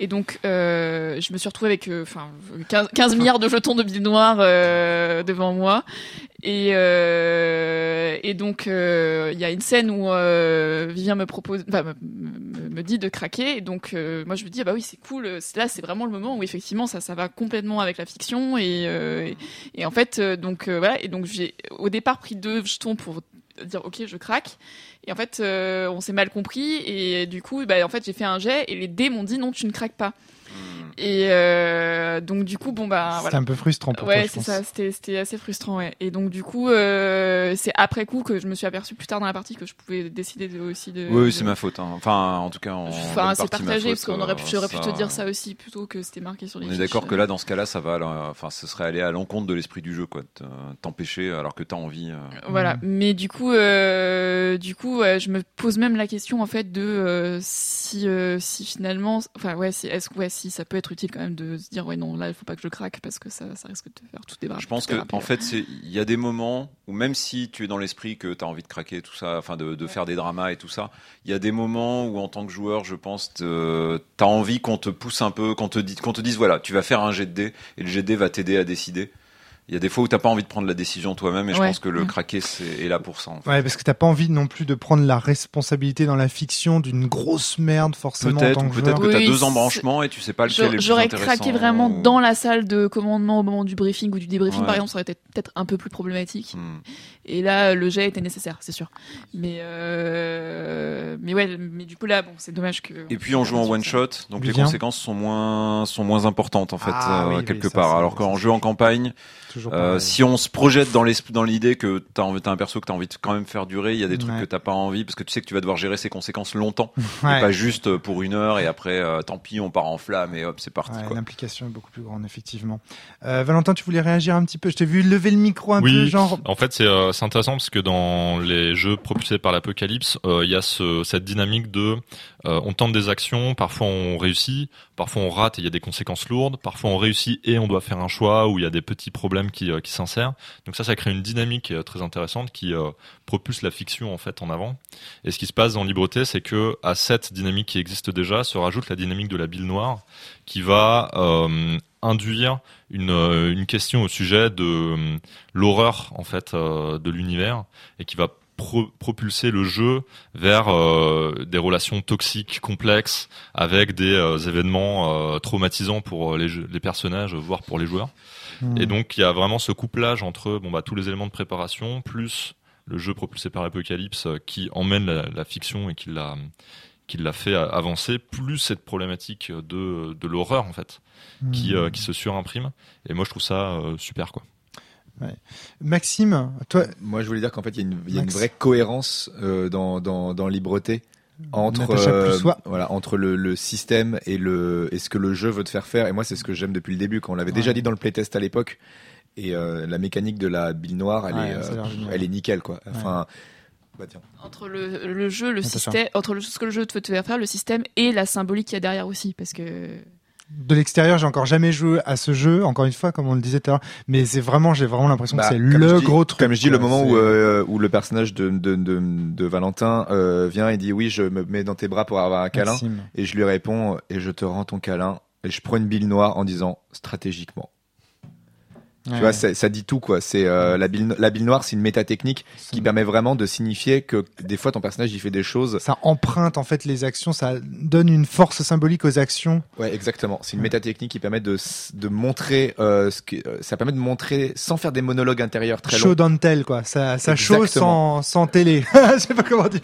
et donc euh, je me suis retrouvée avec euh, enfin 15, 15 milliards de jetons de billes noires euh, devant moi, et euh, et donc euh, il y a une scène où euh, Vivien me propose, me, dit de craquer, et donc euh, moi je me dis ah bah oui c'est cool, euh, là c'est vraiment le moment où effectivement ça ça va complètement avec la fiction. Et euh, en fait euh, donc euh, voilà. Et donc j'ai au départ pris deux jetons pour dire ok je craque. Et en fait euh, on s'est mal compris. Et du coup bah en fait j'ai fait un jet. Et les dés m'ont dit non tu ne craques pas. Et euh, donc du coup bon bah C'était voilà un peu frustrant pour ouais, toi, je c'est ça. C'était, c'était assez frustrant, ouais. Et donc, du coup, euh, c'est après coup que je me suis aperçu plus tard dans la partie que je pouvais décider de, aussi de. Oui, de- c'est ma faute. hein. Enfin, en tout cas, en Enfin, c'est partagé faute, parce qu'on aurait pu, euh, j'aurais pu te dire ça aussi plutôt que c'était marqué sur les. On est d'accord que là, dans ce cas-là, ça va. là, Enfin, ce serait aller à l'encontre de l'esprit du jeu, quoi. T'empêcher alors que t'as envie. euh. Voilà, Mhm. mais du coup, euh, du coup, ouais, je me pose même la question en fait de euh, si, euh, si finalement, enfin ouais, si, est-ce que ouais, si ça peut être utile quand même de se dire ouais non là il faut pas que je craque parce que ça, ça risque de faire tout débarrasser. Je pense que en fait, il y a des moments où même si tu es dans l'esprit que tu as envie de craquer tout ça, enfin de, de faire des dramas et tout ça, il y a des moments où en tant que joueur, je pense, tu as envie qu'on te pousse un peu, qu'on te qu'on te dise voilà, tu vas faire un jet de dés et le jet de dés va t'aider à décider. Il y a des fois où t'as pas envie de prendre la décision toi-même et je pense que le Mm. craquer c'est est là pour ça. En fait. Ouais, parce que t'as pas envie non plus de prendre la responsabilité dans la fiction d'une grosse merde forcément en Peut-être ou que peut-être que joueur. t'as Oui, deux embranchements et tu sais pas lequel est le plus J'aurais craqué vraiment ou- dans la salle de commandement au moment du briefing ou du débriefing Ouais. par exemple, ça aurait été peut-être un peu plus problématique. Hmm. Et là, le jet était nécessaire, c'est sûr. Mais euh... mais ouais, mais du coup là, bon, c'est dommage que. Et puis on joue en one shot, donc les conséquences sont moins sont moins importantes en fait Ah euh, oui, oui, quelque ça, part. Alors qu'en jeu en campagne, euh, si on se projette dans l'idée que t'as envie- t'as un perso que t'as envie de quand même faire durer, il y a des trucs Ouais. que t'as pas envie parce que tu sais que tu vas devoir gérer ces conséquences longtemps, Ouais. et pas juste pour une heure et après euh, tant pis on part en flamme et hop c'est parti Ouais, quoi. L'implication est beaucoup plus grande, effectivement. Euh, Valentin, tu voulais réagir un petit peu? Je t'ai vu lever le micro un Oui. peu, genre. En fait, c'est euh, c'est intéressant parce que dans les jeux propulsés par l'apocalypse, euh, il y a ce, cette dynamique de euh, on tente des actions, parfois on réussit, parfois on rate et il y a des conséquences lourdes, parfois on réussit et on doit faire un choix où il y a des petits problèmes qui, euh, qui s'insèrent. Donc ça, ça crée une dynamique euh, très intéressante qui euh, propulse la fiction en fait en avant. Et ce qui se passe dans Libreté, c'est que à cette dynamique qui existe déjà se rajoute la dynamique de la bile noire qui va euh, induire une, euh, une question au sujet de l'horreur en fait de l'univers et qui va pro- propulser le jeu vers euh, des relations toxiques complexes avec des euh, événements euh, traumatisants pour les, personnages voire pour les joueurs Hmm. et donc il y a vraiment ce couplage entre bon bah tous les éléments de préparation plus le jeu propulsé par l'Apocalypse qui emmène la, la fiction et qui l'a qui l'a fait avancer plus cette problématique de, de l'horreur en fait qui, Hmm. qui se surimprime. Et moi, je trouve ça super, quoi. Maxime, toi, Moi, je voulais dire qu'en fait, il y a une, il y a une Max. vraie cohérence euh, dans, dans, dans Libreté entre, euh, voilà, entre le, le système et, le, et ce que le jeu veut te faire faire. Et moi, c'est ce que j'aime depuis le début, quand on l'avait déjà dit dans le playtest à l'époque. Et euh, la mécanique de la bille noire, elle, Ouais, est, euh, elle nickel, quoi. Enfin, bah tiens. Entre le, le jeu, le système, entre le, ce que le jeu te fait faire, le système et la symbolique qu'il y a derrière aussi, parce que de l'extérieur, j'ai encore jamais joué à ce jeu, encore une fois, comme on le disait tout à l'heure. Mais c'est vraiment, j'ai vraiment l'impression Bah, que c'est comme le dis- gros truc. Comme je dis, le moment où, C'est- euh, où le personnage de, de, de, de Valentin euh, vient et dit oui, je me mets dans tes bras pour avoir un câlin. Maxime. Et je lui réponds et je te rends ton câlin. Et je prends une bille noire en disant stratégiquement. Ouais. Tu vois, ça dit tout quoi. C'est euh, la bille, la bille noire, c'est une méta technique qui permet vraiment de signifier que des fois ton personnage il fait des choses. ça emprunte en fait les actions, ça donne une force symbolique aux actions. Ouais, exactement. C'est une Ouais. méta technique qui permet de de montrer euh, ce que euh, ça permet de montrer sans faire des monologues intérieurs très Show longs. don't tell, quoi. Ça, ça show sans, sans télé. Je sais pas comment dire.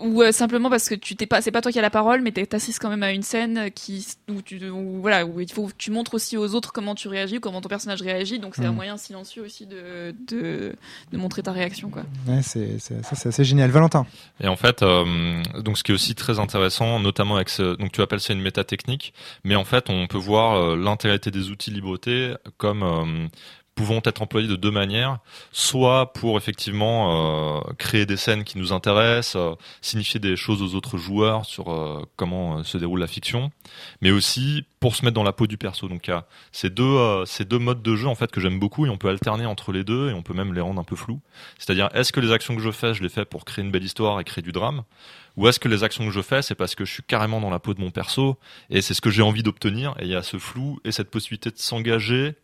ou euh, simplement parce que tu t'es pas, c'est pas toi qui as la parole, mais t'es- t'assistes quand même à une scène qui, où tu, où, voilà, où il faut, tu montres aussi aux autres comment tu réagis, comment ton personnage réagit, donc c'est un Mm. moyen silencieux aussi de, de, de montrer ta réaction, quoi. Ouais, c'est, c'est, ça, c'est assez génial. Valentin. Et en fait, euh, donc ce qui est aussi très intéressant, notamment avec ce, donc tu appelles ça une méta technique, mais en fait, on peut voir euh, l'intégralité des outils libreté comme euh, pouvant être employés de deux manières, soit pour effectivement euh, créer des scènes qui nous intéressent, euh, signifier des choses aux autres joueurs sur euh, comment euh, se déroule la fiction, mais aussi pour se mettre dans la peau du perso. Donc il y a ces deux euh, ces deux modes de jeu en fait que j'aime beaucoup et on peut alterner entre les deux et on peut même les rendre un peu flous. C'est-à-dire est-ce que les actions que je fais, je les fais pour créer une belle histoire et créer du drame ou est-ce que les actions que je fais, c'est parce que je suis carrément dans la peau de mon perso et c'est ce que j'ai envie d'obtenir et il y a ce flou et cette possibilité de s'engager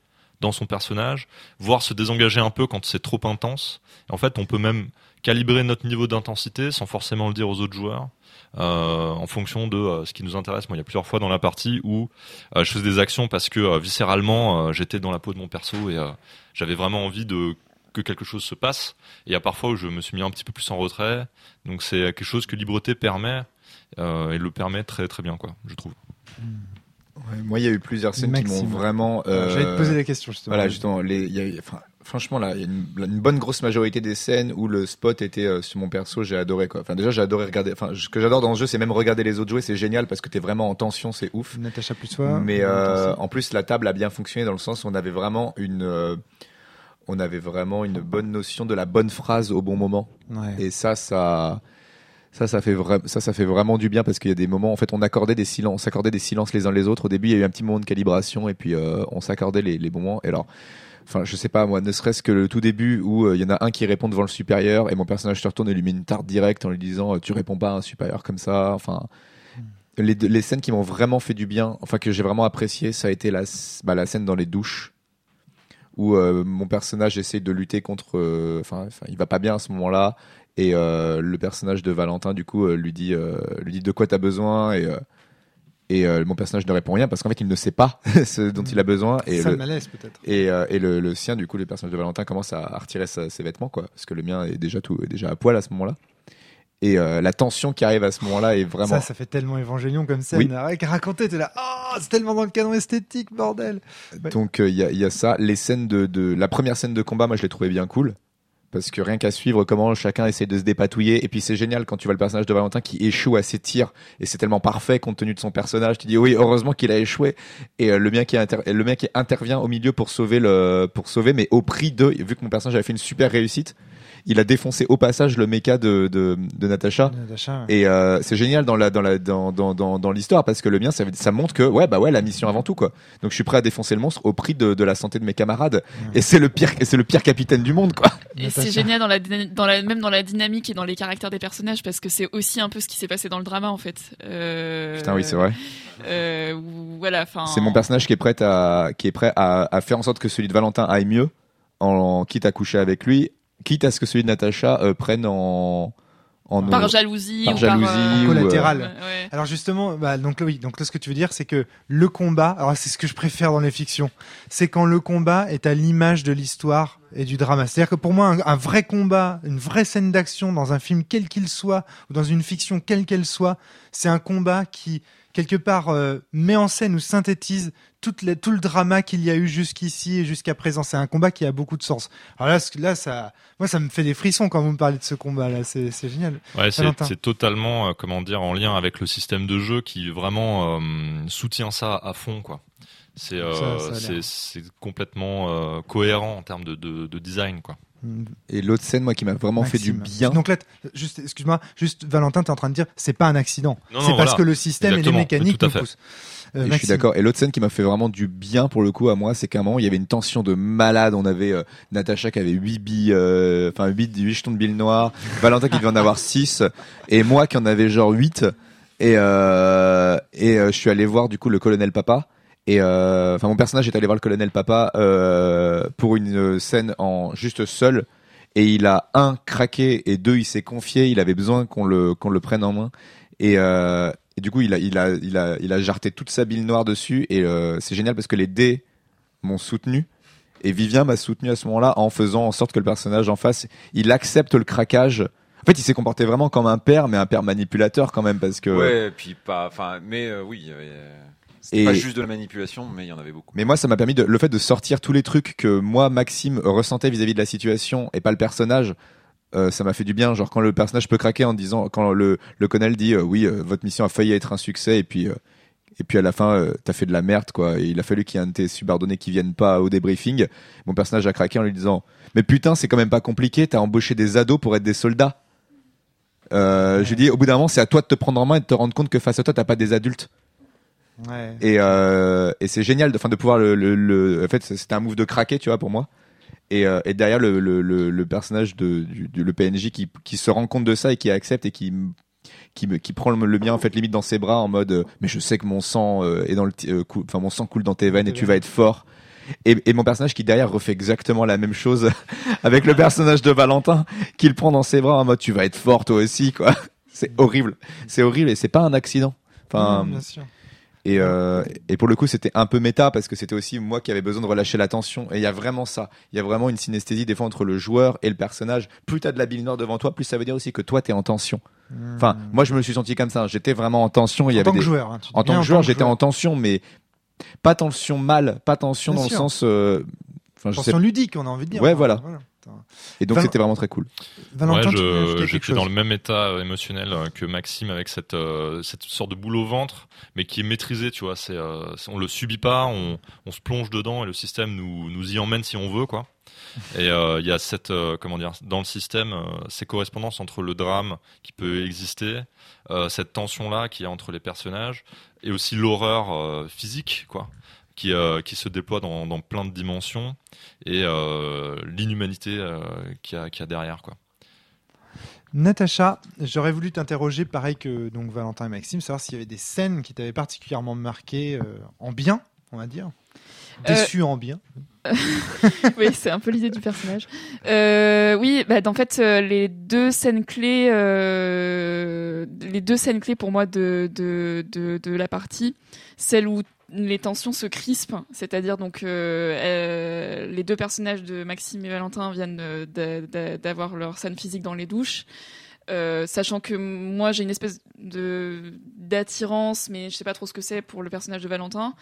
dans son personnage, voire se désengager un peu quand c'est trop intense. En fait, on peut même calibrer notre niveau d'intensité sans forcément le dire aux autres joueurs. euh, en fonction de euh, ce qui nous intéresse. Moi, il y a plusieurs fois dans la partie où euh, je faisais des actions parce que viscéralement, j'étais dans la peau de mon perso et j'avais vraiment envie de que quelque chose se passe. Il y a parfois où je me suis mis un petit peu plus en retrait. Donc c'est quelque chose que Libreté permet et le permet très très bien, quoi, je trouve. Ouais, moi, il y a eu plusieurs scènes qui m'ont vraiment. euh, J'allais te poser la question, justement. Voilà, justement, les, il y a, enfin, franchement, là, il y a une, une bonne grosse majorité des scènes où le spot était euh, sur mon perso, j'ai adoré, quoi. Enfin, déjà, j'ai adoré regarder, enfin, ce que j'adore dans ce jeu, c'est même regarder les autres jouer, c'est génial parce que t'es vraiment en tension, c'est ouf. Natacha plus soi. Mais euh, en plus, la table a bien fonctionné dans le sens où on avait vraiment une, euh, on avait vraiment une bonne notion de la bonne phrase au bon moment. Ouais. Et ça, ça, Ça, ça fait vra- ça, ça fait vraiment du bien parce qu'il y a des moments, en fait, on accordait des silences, on s'accordait des silences les uns les autres. Au début, il y a eu un petit moment de calibration et puis euh, on s'accordait les, les bons moments. Et alors, enfin, je sais pas moi, ne serait-ce que le tout début où euh, il y en a un qui répond devant le supérieur et mon personnage se retourne et lui met une tarte directe en lui disant euh, tu réponds pas à un supérieur comme ça. Enfin, les, deux- les scènes qui m'ont vraiment fait du bien, enfin que j'ai vraiment apprécié, ça a été la, bah, la scène dans les douches où euh, mon personnage essaie de lutter contre, euh, enfin, enfin, il va pas bien à ce moment-là. Et euh, le personnage de Valentin du coup euh, lui dit euh, lui dit de quoi t'as besoin et euh, et euh, mon personnage ne répond rien parce qu'en fait il ne sait pas ce dont il a besoin. Et ça le, malaise peut-être. et, euh, et le, le sien du coup le personnage de Valentin commence à, à retirer sa- ses vêtements quoi parce que le mien est déjà tout est déjà à poil à ce moment-là et euh, la tension qui arrive à ce moment-là est vraiment Ça, ça fait tellement évangélion comme scène. Oui. Qu'à raconter, t'es là, oh, c'est tellement dans le canon esthétique, bordel. Ouais. Donc euh, il y, a, y a ça. Les scènes de, de la première scène de combat, moi je l'ai trouvé bien cool parce que rien qu'à suivre comment chacun essaie de se dépatouiller et puis c'est génial quand tu vois le personnage de Valentin qui échoue à ses tirs et c'est tellement parfait compte tenu de son personnage. Tu dis oui heureusement qu'il a échoué et euh, le mien qui inter- le mien qui intervient au milieu pour sauver le pour sauver mais au prix de vu que mon personnage avait fait une super réussite, il a défoncé au passage le méca de de, de Natacha. Natacha, ouais. Et euh, c'est génial dans la dans la dans dans dans, dans l'histoire parce que le mien ça, ça montre que ouais bah ouais la mission avant tout quoi. Donc je suis prêt à défoncer le monstre au prix de, de la santé de mes camarades et c'est le pire et c'est le pire capitaine du monde quoi. Et c'est génial dans la, dans la, même dans la dynamique et dans les caractères des personnages parce que c'est aussi un peu ce qui s'est passé dans le drama en fait. Euh, Putain oui c'est vrai. Euh, voilà, enfin. C'est mon personnage qui est prêt à qui est prêt à, à faire en sorte que celui de Valentin aille mieux en, quitte à coucher avec lui, quitte à ce que celui de Natacha euh, prenne en en Par jalousie par ou jalousie par euh, ou, Collatéral. ouais, ouais. Alors justement, bah, donc là, oui, donc là ce que tu veux dire, c'est que le combat, alors c'est ce que je préfère dans les fictions, c'est quand le combat est à l'image de l'histoire et du drama. C'est-à-dire que pour moi, un, un vrai combat, une vraie scène d'action dans un film quel qu'il soit ou dans une fiction quelle qu'elle soit, c'est un combat qui quelque part euh, met en scène ou synthétise toute la- tout le drama qu'il y a eu jusqu'ici et jusqu'à présent. C'est un combat qui a beaucoup de sens. Alors là, là, ça, moi, ça me fait des frissons quand vous me parlez de ce combat-là. C'est c'est génial. Ouais, c'est totalement, euh, comment dire, en lien avec le système de jeu qui vraiment euh, soutient ça à fond, quoi. C'est complètement cohérent en termes de, de, de design, quoi. Et l'autre scène moi qui m'a vraiment fait du bien. Donc là, juste, excuse-moi, juste Valentin, tu es en train de dire, c'est pas un accident. Non, C'est parce voilà. que le système et les Exactement. mécaniques Tout à nous fait. poussent. Euh, je suis d'accord. Et l'autre scène qui m'a fait vraiment du bien pour le coup à moi, c'est qu'à un moment il y avait une tension de malade. On avait euh, Natacha qui avait 8 billes, euh, enfin 8, 8 jetons de billes noires, Valentin qui devait en avoir 6 et moi qui en avais genre 8 et euh, et euh, je suis allé voir du coup le colonel Papa et euh, enfin mon personnage est allé voir le colonel Papa euh, pour une euh, scène en juste seul et il a un craqué et deux il s'est confié. Il avait besoin qu'on le qu'on le prenne en main et et du coup, il a, il a, il a, il a jarté toute sa bile noire dessus. Et c'est génial parce que les dés m'ont soutenu. Et Vivien m'a soutenu à ce moment-là en faisant en sorte que le personnage en face, il accepte le craquage. En fait, il s'est comporté vraiment comme un père, mais un père manipulateur quand même, parce que. Ouais, puis pas. Enfin, mais oui, c'était pas juste de la manipulation, mais il y en avait beaucoup. Mais moi, ça m'a permis de, le fait de sortir tous les trucs que moi, Maxime, ressentais vis-à-vis de la situation et pas le personnage. euh, ça m'a fait du bien, genre quand le personnage peut craquer en disant, quand le, le dit, euh, oui, euh, votre mission a failli être un succès, et puis, et puis à la fin, euh, t'as fait de la merde, quoi. Et il a fallu qu'il y ait un de tes subordonnés qui vienne pas au débriefing. Mon personnage a craqué en lui disant, mais putain, c'est quand même pas compliqué, t'as embauché des ados pour être des soldats. Euh, Je lui dis, au bout d'un moment, c'est à toi de te prendre en main et de te rendre compte que face à toi, t'as pas des adultes. Ouais. Et, euh, et c'est génial de, enfin, de pouvoir le, le, le- En fait, c'était un move de craquer, tu vois, pour moi. Et, euh, et derrière, le, le, personnage de, du, du- le PNJ qui, qui se rend compte de ça et qui accepte et qui, qui, me, qui prend le, le mien, en fait, limite dans ses bras en mode euh, Mais je sais que mon sang, euh, est dans le, euh, enfin, mon sang coule dans tes veines et tu vas être fort. Et, et mon personnage qui derrière refait exactement la même chose avec le personnage de Valentin qui le prend dans ses bras en mode tu vas être fort toi aussi quoi. C'est horrible, c'est horrible et c'est pas un accident. Enfin, bien sûr. Et, euh, et pour le coup, c'était un peu méta parce que c'était aussi moi qui avais besoin de relâcher la tension. Et il y a vraiment ça. Il y a vraiment une synesthésie des fois entre le joueur et le personnage. Plus t'as de la bille noire devant toi, plus ça veut dire aussi que toi t'es en tension. Enfin, moi je me suis senti comme ça. J'étais vraiment en tension. Il y en avait tant que joueur. hein, en tant que joueur, j'étais en tension, mais pas tension mal, pas tension Bien dans sûr. le sens. euh, Enfin, je sais tension ludique, on a envie de dire. Ouais, voilà. Putain. Et donc Val- c'était vraiment très cool. Valentin, ouais, j'étais dans le même état euh, émotionnel euh, que Maxime avec cette euh, cette sorte de boule au ventre, mais qui est maîtrisé, tu vois. C'est euh, on le subit pas, on, on se plonge dedans et le système nous nous y emmène si on veut, quoi. Et euh, il y a cette euh, comment dire dans le système euh, ces correspondances entre le drame qui peut exister, euh, cette tension là qui est entre les personnages et aussi l'horreur euh, physique, quoi. Qui, euh, qui se déploie dans, dans plein de dimensions et euh, l'inhumanité euh, qu'il y, a- qu'il y a derrière quoi. Natacha, j'aurais voulu t'interroger, pareil que donc Valentin et Maxime, savoir s'il y avait des scènes qui t'avaient particulièrement marqué euh, en bien, on va dire. Déçu en bien. oui, c'est un peu l'idée du personnage. Euh, oui, bah, en fait, euh, les deux scènes clés, euh, les deux scènes clés pour moi de, de, de, de la partie, celle où les tensions se crispent, c'est-à-dire donc euh, euh, les deux personnages de Maxime et Valentin viennent euh, d'a- d'a- d'avoir leur scène physique dans les douches. Euh, sachant que moi j'ai une espèce de d'attirance mais je sais pas trop ce que c'est pour le personnage de Valentin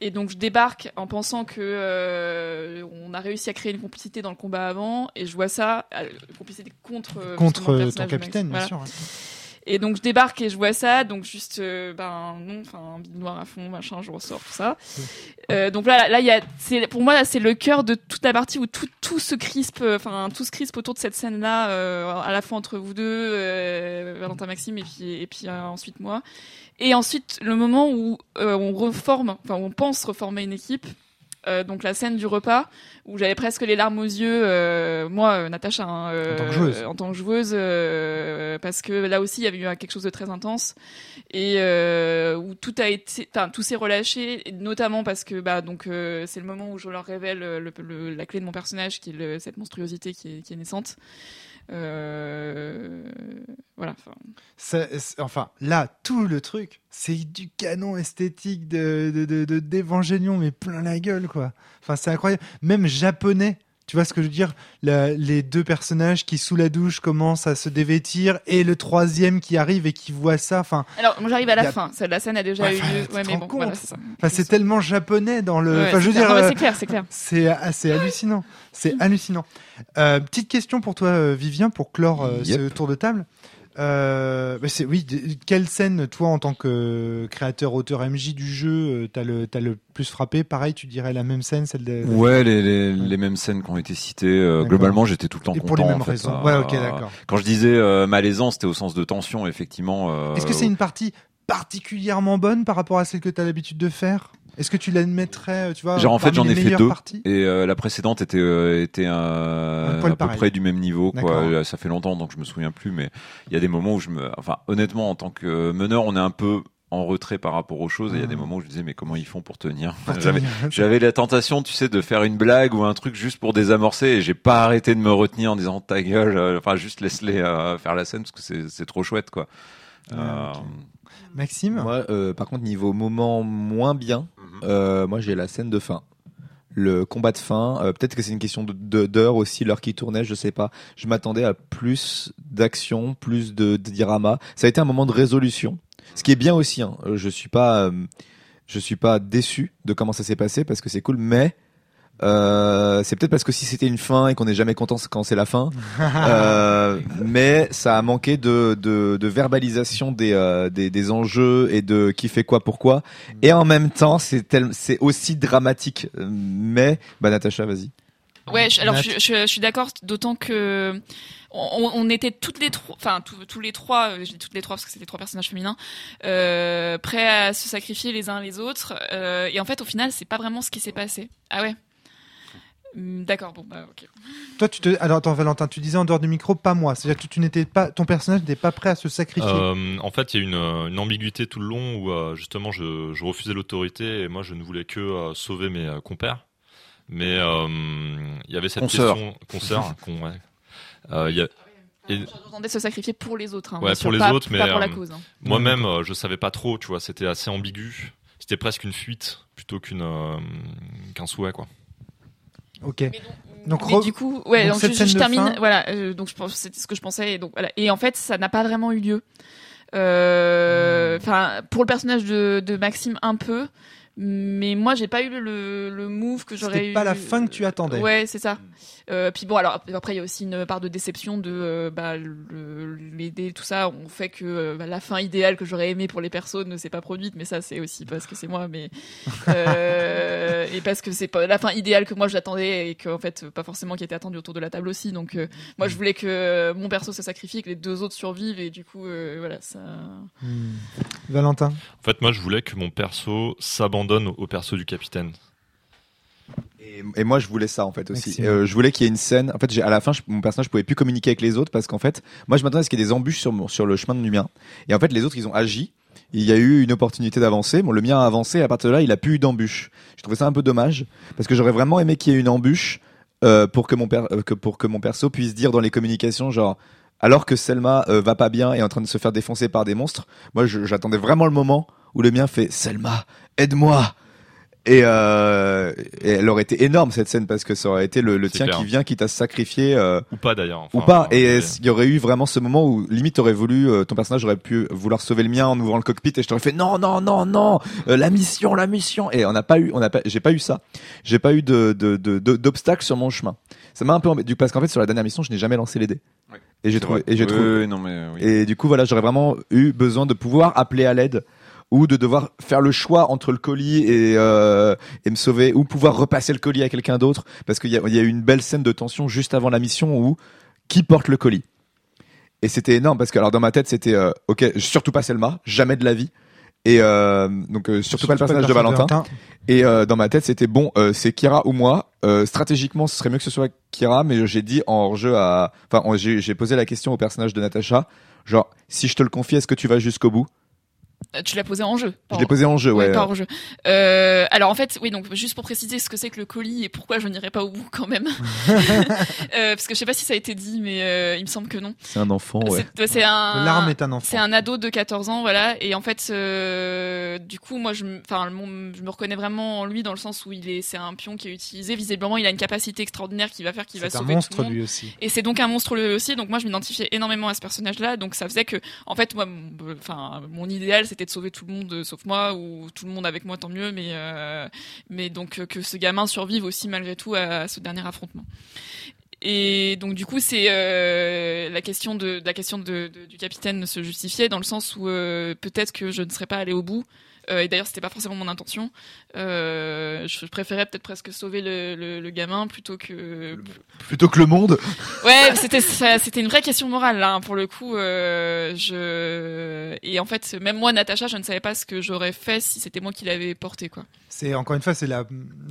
et donc je débarque en pensant que euh, on a réussi à créer une complicité dans le combat avant et je vois ça euh, une complicité contre Contre ton capitaine, bien. Voilà. sûr. Et donc je débarque et je vois ça, donc juste euh, ben non, enfin un bide noir à fond, machin, je ressors tout ça. Euh, donc là, là il y a, c'est pour moi là c'est le cœur de toute la partie où tout tout se crispe, euh, enfin tout se crispe autour de cette scène là, à la fois entre vous deux, euh, Valentin Maxime et puis et puis euh, ensuite moi. Et ensuite le moment où euh, on reforme, enfin on pense reformer une équipe. Euh, donc la scène du repas où j'avais presque les larmes aux yeux, euh, moi, euh, Natacha, hein, En tant que joueuse. en tant que joueuse, parce que là aussi il y avait eu quelque chose de très intense et où tout a été, enfin tout s'est relâché, notamment parce que bah donc c'est le moment où je leur révèle le, le- la clé de mon personnage, qui est le- cette monstruosité qui est, qui est naissante. Euh, voilà. enfin, là, tout le truc, c'est du canon esthétique de de- de- mais plein la gueule, quoi. Enfin, c'est incroyable. Même japonais. Tu vois ce que je veux dire? La- Les deux personnages qui, sous la douche, commencent à se dévêtir et le troisième qui arrive et qui voit ça. Enfin, Alors moi j'arrive à la a- fin. La scène a déjà Ouais, eu lieu. Ouais, mais bon, voilà, c'est enfin, tellement japonais dans le. Ouais, enfin, je veux c'est dire, clair. Non, mais euh, c'est clair, c'est clair. c'est assez hallucinant. C'est hallucinant. Euh, petite question pour toi, euh, Vivien, pour clore euh, Yep. ce tour de table. Euh, bah, c'est oui. Quelle scène, toi, en tant que créateur, auteur MJ du jeu, euh, t'as le t'as le plus frappé? Pareil, tu dirais la même scène, celle de. Ouais, les, les, les mêmes scènes qui ont été citées. euh, globalement, j'étais tout le temps Et content. pour les mêmes en fait, raisons. euh, ouais, ok, d'accord. Quand je disais malaisant, c'était au sens de tension, effectivement. Est-ce que c'est une partie particulièrement bonne par rapport à celle que tu as l'habitude de faire? Est-ce que tu l'admettrais, euh, tu vois Genre, en fait, j'en ai fait deux. parties? Et euh, la précédente était euh, était euh, à peu pareil. près du même niveau quoi. Ça fait longtemps donc je me souviens plus mais il y a des moments où je me enfin honnêtement en tant que meneur, on est un peu en retrait par rapport aux choses et il y a des Mhm. moments où je disais mais comment ils font pour tenir? J'avais la tentation, tu sais, de faire une blague ou un truc juste pour désamorcer et j'ai pas arrêté de me retenir en disant ta gueule, enfin juste laisse-les euh, faire la scène parce que c'est trop chouette quoi. Ah, Euh. Maxime Moi, euh, par contre, niveau moment moins bien, mhm. euh, moi j'ai la scène de fin. Le combat de fin, euh, peut-être que c'est une question de- de- d'heure aussi, l'heure qui tournait, je sais pas. Je m'attendais à plus d'action, plus de, de drama. Ça a été un moment de résolution. Ce qui est bien aussi, hein. Euh, je suis pas, euh, je suis pas déçu de comment ça s'est passé parce que c'est cool, mais euh, c'est peut-être parce que si c'était une fin et qu'on n'est jamais content quand c'est la fin, euh, mais ça a manqué de, de, de verbalisation des, euh, des, des enjeux et de qui fait quoi pourquoi. Et en même temps, c'est c'est aussi dramatique. Mais, bah Natacha, vas-y. Ouais, je- alors je, je- je suis d'accord, d'autant que on, on était toutes les trois, enfin tous- tous les trois, je dis toutes les trois parce que c'était trois personnages féminins, euh, prêts à se sacrifier les uns les autres. euh, et en fait, au final, c'est pas vraiment ce qui s'est passé. Ah ouais. Hum, D'accord, bon bah ok. Toi, tu te. Alors, attends, Valentin, tu disais en dehors du micro, pas moi. C'est-à-dire que tu n'étais pas. Ton personnage n'était pas prêt à se sacrifier. Euh, en fait, il y a une, euh, une ambiguïté tout le long où euh, justement je, je refusais l'autorité et moi je ne voulais que euh, sauver mes euh, compères. Mais euh, il y avait cette Consoeurs. question consoeur, con, ouais. Euh, y a- et J'entendais se sacrifier pour les autres. Hein, Ouais, pour sûr, les pas- autres, mais, pas pour la cause. hein. moi-même, euh, je savais pas trop, tu vois, c'était assez ambigu. C'était presque une fuite plutôt qu'une euh, qu'un souhait, quoi. Ok. Donc, Mais re- du coup, ouais, donc donc, je, termine. fin- Voilà, euh, donc je pense c'était ce que je pensais. Et donc voilà. Et en fait, ça n'a pas vraiment eu lieu. Euh, Hmm. Enfin, pour le personnage de, de Maxime, un peu. Mais moi, j'ai pas eu le, le move que j'aurais C'était eu. pas la fin que tu attendais. Ouais, c'est ça. Euh, puis bon, alors après, il y a aussi une part de déception de euh, bah, le- l'aider, tout ça. On fait que euh, bah, la fin idéale que j'aurais aimé pour les persos ne s'est pas produite, mais ça, c'est aussi parce que c'est moi, mais euh, et parce que c'est pas la fin idéale que moi j'attendais et que en fait pas forcément qui était attendue autour de la table aussi. Donc euh, moi, je voulais que mon perso se sacrifie, que les deux autres survivent, et du coup, euh, voilà, ça. Hmm. Valentin? En fait, moi, je voulais que mon perso s'abandonne au, au perso du capitaine. Et, et moi, je voulais ça en fait aussi. Euh, je voulais qu'il y ait une scène. En fait, à la fin, je- mon personnage pouvait plus communiquer avec les autres parce qu'en fait, moi, je m'attendais à ce qu'il y ait des embûches sur, le chemin de mien. Et en fait, les autres, ils ont agi. Il y a eu une opportunité d'avancer. Bon, le mien a avancé. Et à partir de là, il a plus eu d'embûche. Je trouvais ça un peu dommage parce que j'aurais vraiment aimé qu'il y ait une embûche euh, pour que mon per- euh, que pour que mon perso puisse dire dans les communications genre. Alors que Selma euh, va pas bien et est en train de se faire défoncer par des monstres, moi j'attendais vraiment le moment où le mien fait Selma, aide-moi. Et, euh, et elle aurait été énorme cette scène parce que ça aurait été le, tien clair. qui vient, qui t'a sacrifié euh, Ou pas d'ailleurs. ou Enfin, pas. Et euh, il y aurait eu vraiment ce moment où limite t'aurais voulu, euh, ton personnage aurait pu vouloir sauver le mien en ouvrant le cockpit et je t'aurais fait non non non non euh, la mission la mission et on n'a pas eu on n'a pas j'ai pas eu ça j'ai pas eu de de de- de- d'obstacles sur mon chemin ça m'a un peu embêté parce qu'en fait sur la dernière mission je n'ai jamais lancé les dés Ouais. et j'ai trouvé et j'ai Oui, trouvé oui, non, mais oui. et du coup, voilà, j'aurais vraiment eu besoin de pouvoir appeler à l'aide ou de devoir faire le choix entre le colis et, euh, et me sauver ou pouvoir repasser le colis à quelqu'un d'autre parce qu'il y a, eu une belle scène de tension juste avant la mission où qui porte le colis. Et c'était énorme parce que alors dans ma tête c'était euh, ok surtout pas Selma jamais de la vie. Et euh, donc euh, surtout, pas le personnage de Valentin. Et dans ma tête, c'était bon, c'est Kira ou moi. Stratégiquement, ce serait mieux que ce soit Kira, mais j'ai dit en hors-jeu à, enfin, en- j'ai posé la question au personnage de Natasha, genre, si je te le confie, est-ce que tu vas jusqu'au bout? Tu l'as posé en jeu. Je l'ai posé en jeu, Ouais, ouais. pas hors jeu. Euh, alors en fait, oui, donc juste pour préciser ce que c'est que le colis et pourquoi je n'irai pas au bout quand même, Euh, parce que je sais pas si ça a été dit, mais euh, il me semble que non. C'est un enfant, ouais. C'est- C'est un. L'arme est un enfant. C'est un ado de 14 ans, voilà. Et en fait, euh, du coup, moi, je, me- enfin, je me reconnais vraiment en lui dans le sens où il est, c'est un pion qui est utilisé. Visiblement, il a une capacité extraordinaire qui va faire qu'il va C'est un sauver tout monstre le monde. lui aussi. Et c'est donc un monstre lui aussi, donc moi je m'identifiais énormément à ce personnage-là, donc ça faisait que, en fait, moi, mon- enfin, mon idéal c'était de sauver tout le monde euh, sauf moi, ou tout le monde avec moi tant mieux, mais, euh, donc euh, que ce gamin survive aussi malgré tout à, ce dernier affrontement. Et donc du coup c'est la question de du capitaine se justifiait dans le sens où peut-être que je ne serais pas allé au bout. Euh, et d'ailleurs c'était pas forcément mon intention. Euh, je préférais peut-être presque sauver le, le, le gamin plutôt que Plutôt que le monde. Ouais, c'était ça- c'était une vraie question morale là hein, pour le coup. Euh, je et en fait même moi Natacha, je ne savais pas ce que j'aurais fait si c'était moi qui l'avais porté quoi. C'est encore une fois, c'est la,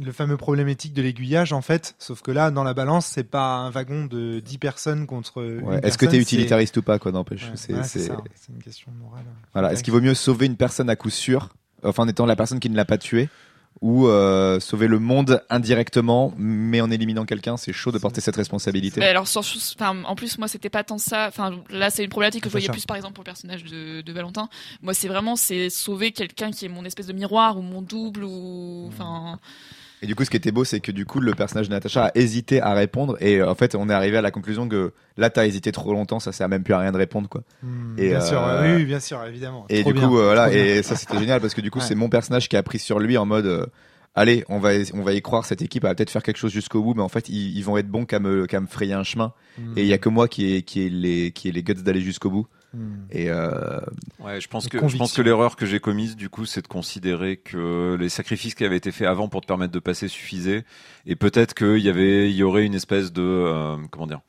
le fameux problématique de l'aiguillage en fait. Sauf que là, dans la balance, c'est pas un wagon de 10 personnes contre. une Ouais. Est-ce que t'es utilitariste ou pas, quoi, n'empêche. c'est- C'est, Ouais, c'est, c'est ça, c'est une question morale. voilà. Est-ce qu'il vaut mieux sauver une personne à coup sûr, enfin, en étant la personne qui ne l'a pas tué, ou euh, sauver le monde indirectement, mais en éliminant quelqu'un, c'est chaud de porter cette responsabilité. Mais alors sans, enfin en plus moi c'était pas tant ça. Enfin là c'est une problématique que je voyais plus par exemple pour le personnage de, de Valentin. Moi c'est vraiment c'est sauver quelqu'un qui est mon espèce de miroir ou mon double ou enfin. Et du coup, ce qui était beau, c'est que du coup, le personnage de Natasha a hésité à répondre. Et euh, en fait, on est arrivé à la conclusion que là, t'as hésité trop longtemps, ça sert même plus à rien de répondre, quoi. Hmm, Et, bien euh, sûr, oui, oui, bien sûr, évidemment. Et Trop du bien, coup, euh, voilà. Et ça, c'était génial parce que du coup, Ouais. c'est mon personnage qui a pris sur lui en mode. euh, Allez, on va, on va y croire, cette équipe va peut-être faire quelque chose jusqu'au bout, mais en fait, ils, ils vont être bons qu'à me, qu'à me frayer un chemin. Hmm, Et il y a que moi qui ai, qui ai les, qui ai les guts d'aller jusqu'au bout. Hmm. Et euh, Ouais, je pense que je pense que l'erreur que j'ai commise du coup, c'est de considérer que les sacrifices qui avaient été faits avant pour te permettre de passer suffisaient, et peut-être qu'il y avait, il y aurait une espèce de euh, comment dire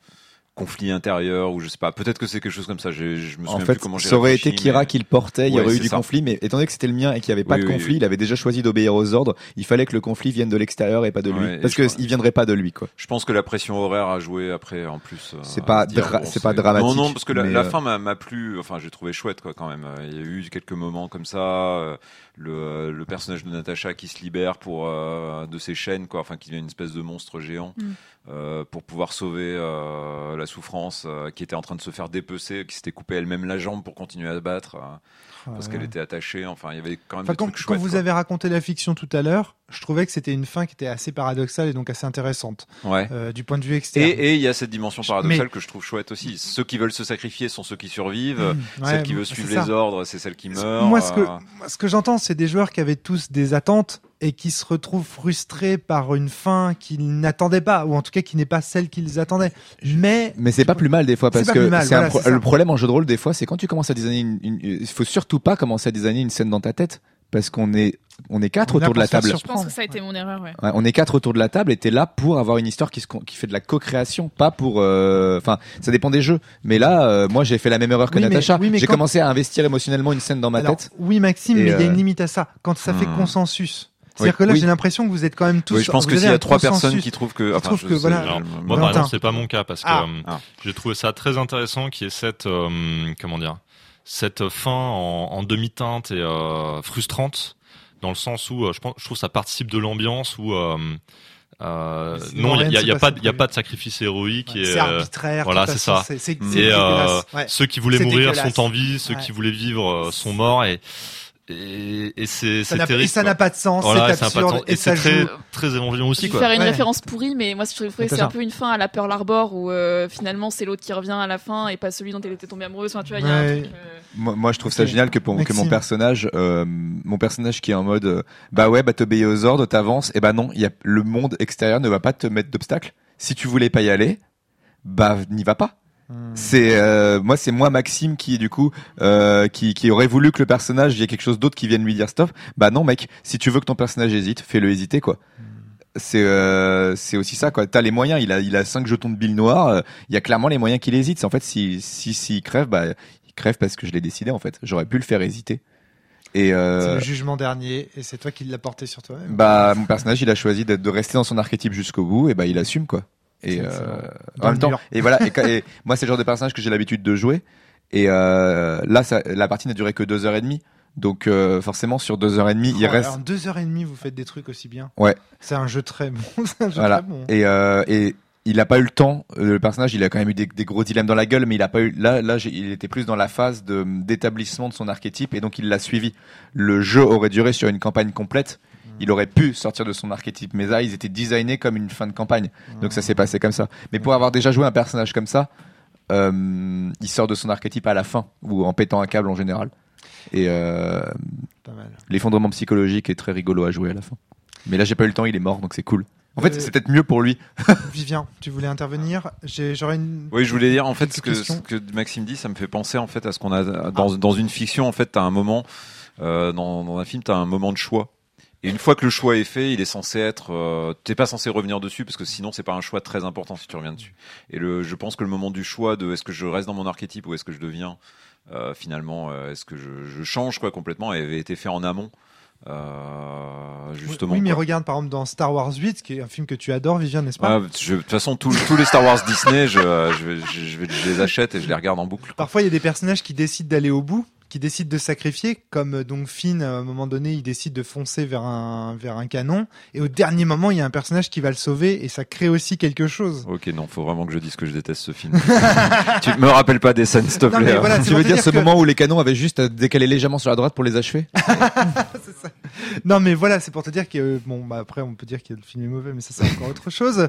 conflit intérieur ou je sais pas. Peut-être que c'est quelque chose comme ça. J'ai- Je me en souviens fait, plus comment j'ai ça aurait été Kira mais- qui le portait, il y aurait eu du ça. conflit, mais étant donné que c'était le mien et qu'il n'y avait pas Oui, de oui, conflit, oui. il avait déjà choisi d'obéir aux ordres, il fallait que le conflit vienne de l'extérieur et pas de lui. Ouais, parce je crois- qu'il viendrait pas de lui, quoi. Je pense que la pression horaire a joué après en plus. euh, C'est pas dra- bon, c'est pas dramatique, Non, non, parce que la, la euh, fin m'a m'a plu. Enfin, j'ai trouvé chouette quoi quand même. Euh, Il y a eu quelques moments comme ça. Euh, Le, le personnage de Natacha qui se libère pour euh, de ses chaînes quoi. Enfin, qui devient une espèce de monstre géant. Mm. euh, pour pouvoir sauver euh, la souffrance euh, qui était en train de se faire dépecer, qui s'était coupé elle-même la jambe pour continuer à se battre euh, parce Ah, qu'elle était attachée. Enfin, il y avait quand même Enfin, des quand, trucs quand vous quoi. avez raconté la fiction tout à l'heure, je trouvais que c'était une fin qui était assez paradoxale et donc assez intéressante Ouais. euh, du point de vue externe. Et il y a cette dimension paradoxale que je trouve chouette aussi. Ceux qui veulent se sacrifier sont ceux qui survivent. Mmh, ouais, celle qui veut c'est suivre les ordres, c'est celle qui meurt. Moi, ce que, Euh, moi, ce que j'entends, c'est des joueurs qui avaient tous des attentes et qui se retrouvent frustrés par une fin qu'ils n'attendaient pas, ou en tout cas qui n'est pas celle qu'ils attendaient. Mais Mais c'est pas plus mal des fois parce que mal, voilà, pro- le problème en jeu de rôle des fois c'est quand tu commences à designer une- il faut surtout pas commencer à designer une scène dans ta tête parce qu'on est on est quatre On autour de la table. Je pense que ça a été mon erreur, ouais. Ouais, on est quatre autour de la table et t'es là pour avoir une histoire qui, se, qui fait de la co-création, pas pour. euh, Enfin, ça dépend des jeux. Mais là, euh, moi, j'ai fait la même erreur que Oui, mais- Natacha. oui, j'ai quand- commencé à investir émotionnellement une scène dans ma Alors, tête. oui, Maxime, mais il y a euh, une limite à ça. Quand ça fait Hmm. consensus. C'est-à-dire Oui, que là, oui. j'ai l'impression que vous êtes quand même tous. oui, je pense que s'il y a trois personnes qui trouvent que, enfin, trouvent je que, sais, voilà. je- Alors, je- moi, Valentin. par exemple, c'est pas mon cas parce que Ah. euh, Ah. j'ai trouvé ça très intéressant qui est cette, euh, comment dire, cette fin en, en demi-teinte et euh, frustrante dans le sens où euh, je, pense, je trouve que ça participe de l'ambiance où euh, euh, non, il rien y a, y a pas, y a pas de sacrifice héroïque Ouais, C'est euh, arbitraire. voilà, c'est ça. C'est c'est- Hmm. c'est et euh. Ouais. ceux qui voulaient mourir sont en vie, ceux Ouais. qui voulaient vivre sont morts et et, et c'est Ça c'est n'a- terrible. et ça quoi. n'a pas de sens, Voilà, c'est absurde, et Et ça c'est très joue. très émouvant Je aussi vais quoi. faire une Ouais. référence pourrie, mais moi je trouvais que c'est un peu une fin à la Pearl Harbor où euh, finalement c'est l'autre qui revient à la fin et pas celui dont elle était tombée amoureuse. Enfin, tu vois, y a un Ouais. truc. euh, Moi, moi, je trouve ça génial que, pour, que mon personnage, euh, mon personnage qui est en mode, euh, bah ouais, bah t'obéis aux ordres, t'avances. Et bah non, il y a le monde extérieur ne va pas te mettre d'obstacles. Si tu voulais pas y aller, bah n'y va pas. C'est euh, moi, c'est moi Maxime qui du coup euh, qui, qui aurait voulu que le personnage, il y ait quelque chose d'autre qui vienne lui dire stop. Bah non, mec. Si tu veux que ton personnage hésite, fais-le hésiter quoi. C'est euh, c'est aussi ça quoi. T'as les moyens. Il a il a cinq jetons de billes noires. euh, Il y a clairement les moyens qu'il hésite. En fait si si s'il crève, bah il crève parce que je l'ai décidé en fait. J'aurais pu le faire hésiter. Et C'est le jugement dernier, et c'est toi qui l'as porté sur toi-même. bah mon personnage, il a choisi de rester dans son archétype jusqu'au bout. Et bah il assume quoi. Et euh, en même temps, mur. et voilà. Et, quand- et moi, c'est le genre de personnage que j'ai l'habitude de jouer. Et euh, là, ça, la partie n'a duré que deux heures et demie. Donc euh, forcément, sur deux heures et demie, il reste. alors, deux heures et demie, vous faites des trucs aussi bien. Ouais. C'est un jeu très bon. C'est un jeu Voilà. très bon. Et, euh, et il a pas eu le temps. Le personnage, il a quand même eu des, des gros dilemmes dans la gueule, mais il a pas eu. Là, il était plus dans la phase de d'établissement de son archétype, et donc il l'a suivi. Le jeu aurait duré sur une campagne complète. Il aurait pu sortir de son archétype, mais là, ils étaient designés comme une fin de campagne. Donc ça s'est passé comme ça. Mais pour avoir déjà joué un personnage comme ça, euh, il sort de son archétype à la fin, ou en pétant un câble en général. Et euh, l'effondrement psychologique est très rigolo à jouer à la fin. Mais là, j'ai pas eu le temps, il est mort, donc c'est cool. En fait, Euh, c'est peut-être mieux pour lui. Vivien, tu voulais intervenir J'ai- J'aurais une. Oui, je voulais dire en fait ce que, ce questions. que Maxime dit, ça me fait penser en fait à ce qu'on a dans, dans une fiction. En fait, t'as un moment euh, dans, dans un film, t'as un moment de choix. Et une fois que le choix est fait, il est censé être. Euh, T'es pas censé revenir dessus parce que sinon c'est pas un choix très important si tu reviens dessus. Et le, je pense que le moment du choix de est-ce que je reste dans mon archétype ou est-ce que je deviens euh, finalement euh, est-ce que je, je change quoi complètement avait été fait en amont. Euh, justement. Oui, mais quoi. regarde par exemple dans Star Wars 8, qui est un film que tu adores, Vivien, n'est-ce pas Ouais, je- de toute façon, tous, tous les Star Wars Disney, je, je, vais- je, je vais- je les achète et je les regarde en boucle. Parfois, il y a des personnages qui décident d'aller au bout, qui décident de sacrifier, comme euh, donc Finn, à un moment donné, il décide de foncer vers un, vers un canon, et au dernier moment, il y a un personnage qui va le sauver, et ça crée aussi quelque chose. Ok, non, faut vraiment que je dise que je déteste ce film. tu me rappelles pas des scènes, s'il te plaît. hein. voilà, tu veux dire dire ce que- moment où les canons avaient juste à décaler légèrement sur la droite pour les achever Non, mais voilà, c'est pour te dire que, bon, bah après, on peut dire que le film est mauvais, mais ça, c'est encore autre chose.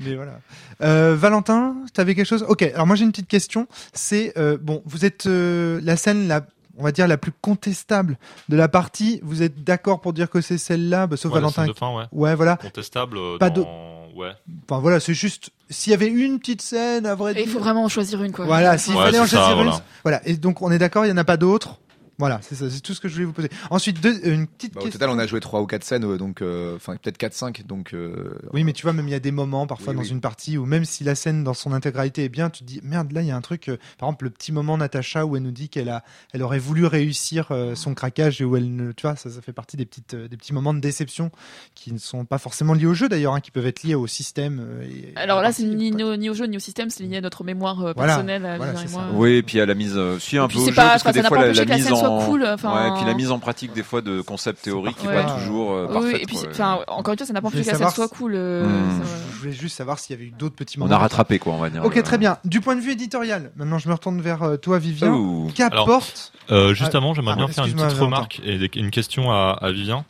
Mais voilà. Euh, Valentin, t'avais quelque chose? Ok, alors moi, j'ai une petite question. C'est, euh, bon, vous êtes euh, la scène, la, on va dire, la plus contestable de la partie. Vous êtes d'accord pour dire que c'est celle-là, bah, sauf Ouais, la Valentin. scène de fin, ouais. Ouais, voilà. Contestable. euh, Pas dans... Ouais. Enfin, voilà, c'est juste, s'il y avait une petite scène, à vrai Et il dire. faut vraiment en choisir une, quoi. Voilà, s'il Ouais, fallait en ça, choisir une. voilà. Voilà, et donc, on est d'accord, il n'y en a pas d'autres. Voilà, c'est ça, c'est tout ce que je voulais vous poser. Ensuite, deux, euh, une petite Bah, Au question. total, on a joué trois ou quatre scènes, euh, donc euh, enfin peut-être 4-5. Donc euh, Oui, mais tu vois, même il y a des moments parfois Oui, dans oui. une partie où même si la scène dans son intégralité est bien, tu te dis merde, là il y a un truc. euh, par exemple, le petit moment Natacha où elle nous dit qu'elle a, elle aurait voulu réussir euh, son craquage et où elle ne, tu vois, ça, ça fait partie des petites, euh, des petits moments de déception qui ne sont pas forcément liés au jeu d'ailleurs, hein, qui peuvent être liés au système. euh, et- Alors là, c'est ni, ni au, ni au jeu ni au système, c'est lié à notre mémoire euh, Voilà, personnelle, à moi. Oui, et puis à la mise, euh, si un peu au c'est jeu, pas- parce que des n'a fois pas la, mise en, en- cool. Enfin, Ouais, et puis la mise en pratique des fois de concepts théoriques qui pas toujours euh, Oui, parfaite. et puis, quoi. enfin, encore une fois, ça n'a pas empêché que ça savoir soit cool. euh, Hmm. ça- Je voulais juste savoir s'il y avait eu d'autres petits on moments. a rattrapé quoi, on va dire. Ok, très bien. Du point de vue éditorial, maintenant je me retourne vers euh, toi, Vivien. Qu'apporte Euh, juste Ah, avant, j'aimerais ah, bien faire une petite remarque et une question à, à Vivien.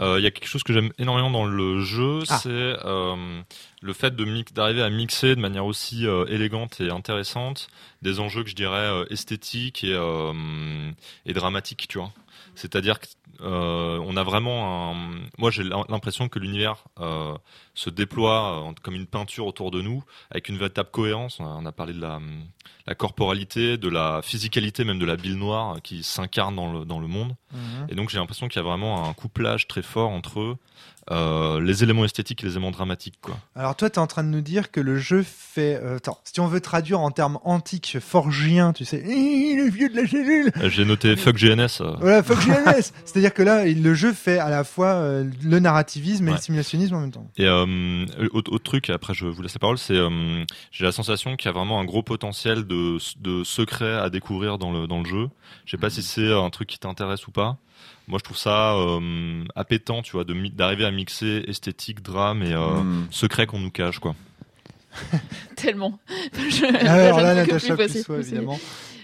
Euh, Il y a quelque chose que j'aime énormément dans le jeu, Ah. c'est euh, le fait d'arriver à mixer de manière aussi euh, élégante et intéressante des enjeux que je dirais euh, esthétiques et, euh, et dramatiques, tu vois. C'est-à-dire qu'on a vraiment un... Moi, j'ai l'impression que l'univers se déploie euh, comme une peinture autour de nous, avec une véritable cohérence. On a, parlé de la, la corporalité, de la physicalité, même de la bile noire euh, qui s'incarne dans le, dans le monde. Mhm. Et donc j'ai l'impression qu'il y a vraiment un couplage très fort entre euh, les éléments esthétiques et les éléments dramatiques. Quoi. Alors toi, tu es en train de nous dire que le jeu fait... euh, attends, si on veut traduire en termes antiques, forgiens, tu sais, le vieux de la cellule J'ai noté fuck GNS. euh, Voilà, fuck GNS C'est-à-dire que là, le jeu fait à la fois le narrativisme et Ouais. le simulationnisme en même temps. Et euh, autre, autre truc, et après je vous laisse la parole, c'est euh, j'ai la sensation qu'il y a vraiment un gros potentiel de, de secrets à découvrir dans le, dans le jeu. Je sais pas si c'est un truc qui t'intéresse ou pas. Moi je trouve ça euh, appétant, tu vois, d'arriver à mixer esthétique, drame et euh, Hmm. secret qu'on nous cache, quoi. Tellement. Je- Alors je là, Natacha évidemment.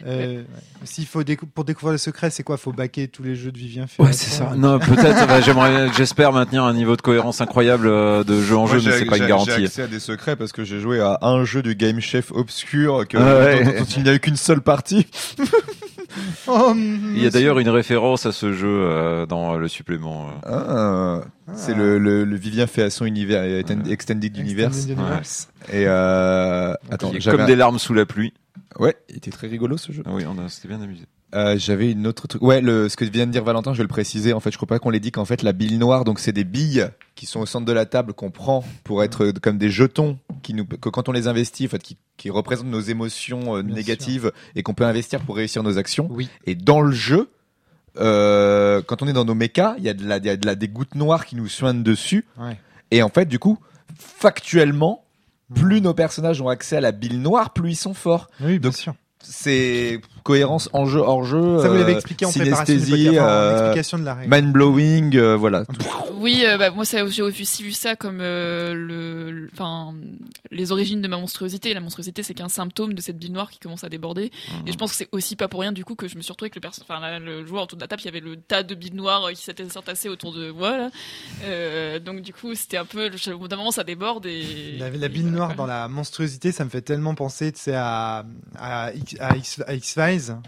Euh, ouais. S'il faut décou- pour découvrir le secret, c'est quoi? Faut baquer tous les jeux de Vivien Ouais, Ferrand. c'est ça. Non, peut-être. bah, j'aimerais, j'espère maintenir un niveau de cohérence incroyable euh, de jeu en Moi, jeu, mais c'est pas une j'ai- J'ai garantie. accès à des secrets parce que j'ai joué à un jeu du Game Chef obscur que Ah ouais. dont- dont il n'y a eu qu'une seule partie. Oh, Il y a d'ailleurs une référence à ce jeu euh, dans le supplément. euh. Ah, c'est le, le, le Vivien fait à son univers Ouais. Extended Universe. Extended Universe. Et euh, attends, Il y a j'avais comme des larmes sous la pluie. Ouais, il était très rigolo ce jeu. Ah oui, on a, c'était bien amusé. Euh, j'avais une autre truc. Ouais, le, ce que vient de dire Valentin, je vais le préciser. En fait, je crois pas qu'on l'ait dit qu'en fait la bille noire, donc c'est des billes qui sont au centre de la table qu'on prend pour être comme des jetons qui nous, que quand on les investit, en fait, qui, qui représentent nos émotions euh, négatives et qu'on peut investir pour réussir nos actions. Oui. Et dans le jeu, euh, quand on est dans nos mechas, il y a de la, y a de la, des gouttes noires qui nous soignent dessus. Ouais. Et en fait, du coup, factuellement, plus nos personnages ont accès à la bille noire, plus ils sont forts. Oui, bien Donc, sûr. C'est cohérence en jeu, hors jeu. Ça vous l'avez euh, expliqué en synesthésie, en euh, explication de la règle. mind blowing, euh, voilà. Oui, euh, bah, moi j'ai aussi vu ça comme euh, le, le- enfin, les origines de ma monstruosité. La monstruosité, c'est qu'un symptôme de cette bile noire qui commence à déborder. Et je pense que c'est aussi pas pour rien du coup que je me suis retrouvée avec le enfin joueur autour de la table, il y avait le tas de billes noires qui s'étaient entassées autour de moi. Là. Euh, donc du coup, c'était un peu, au bout d'un moment, ça déborde et. La, bille noire dans la monstruosité, ça me fait tellement penser, tu sais, à, à, X- à X-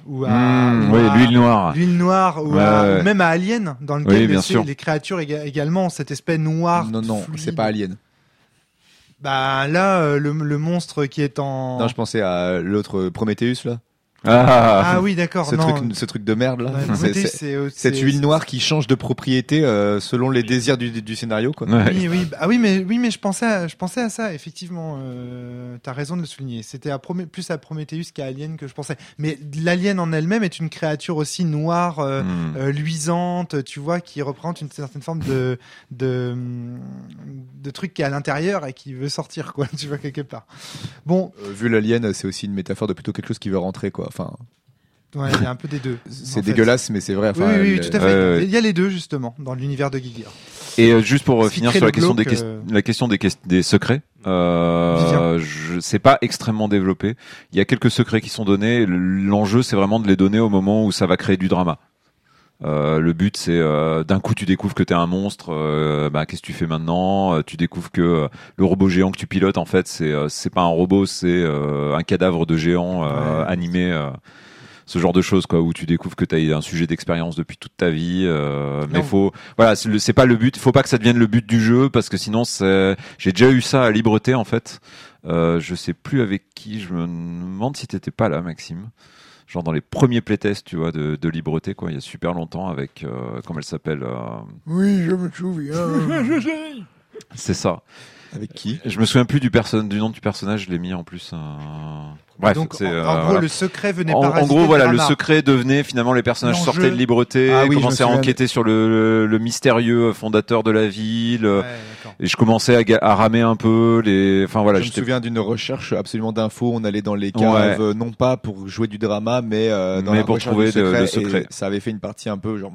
ou à, Mmh, ou oui, à- l'huile noire. l'huile noire ou, Ouais, à- ouais. ou même à Alien, dans lequel Oui, bien sûr. les créatures éga- également ont cet aspect noir. non, non, fluide. c'est pas Alien. Bah là, euh, le, le monstre qui est en. Non, je pensais à l'autre Prometheus là. Ah, Ah oui, d'accord. Ce non. truc, ce truc de merde là. Euh, Cette huile noire qui change de propriété euh, selon les désirs du, du scénario quoi. Ouais. Oui, oui, bah, ah oui, mais oui, mais je pensais, à, je pensais à ça. Effectivement, euh, t'as raison de le souligner. C'était plus à Prometheus qu'à Alien que je pensais. Mais l'alien en elle-même est une créature aussi noire, euh, Hmm. euh, luisante, tu vois, qui représente une certaine forme de de de truc qui est à l'intérieur et qui veut sortir, quoi. Tu vois quelque part. Bon, Euh, vu l'alien, c'est aussi une métaphore de plutôt quelque chose qui veut rentrer quoi. Enfin, ouais, il y a un peu des deux. c'est fait. dégueulasse, mais c'est vrai. Oui, Enfin, oui, tout à fait. Ouais. Il y a les deux justement dans l'univers de Giger. Et euh, juste pour euh, finir sur la question, des, euh, la question des, des secrets, euh, je c'est pas extrêmement développé. Il y a quelques secrets qui sont donnés. L'enjeu, c'est vraiment de les donner au moment où ça va créer du drama. Euh, le but, c'est euh, d'un coup, tu découvres que t'es un monstre. euh, bah, qu'est-ce que tu fais maintenant? Euh, Tu découvres que le robot géant que tu pilotes, en fait, c'est c'est pas un robot, c'est un cadavre de géant Ouais. animé. ce genre de choses quoi où tu découvres que tu as un sujet d'expérience depuis toute ta vie mais faut voilà c'est pas le but faut pas que ça devienne le but du jeu parce que sinon c'est j'ai déjà eu ça à Libreté en fait je sais plus avec qui je me demande si t'étais pas là Maxime genre dans les premiers playtests tu vois de, de Libreté quoi il y a super longtemps avec euh, comment elle s'appelle euh, Oui, je me souviens. c'est ça Avec qui je me souviens plus du du nom du personnage je l'ai mis en plus euh, bref Donc, c'est en, euh, en gros, voilà. le secret venait En, en gros, voilà, le secret devenait finalement les personnages sortaient de Libreté, Ah oui, commençaient à enquêter sur le, le, le mystérieux fondateur de la ville. Ouais, d'accord. Et je commençais à, à ramer un peu les. Enfin voilà, je me souviens d'une recherche absolument d'infos. On allait dans les caves, non pas pour jouer du drama, mais, euh, dans Mais la pour trouver secret, le secret. et ça avait fait une partie un peu genre.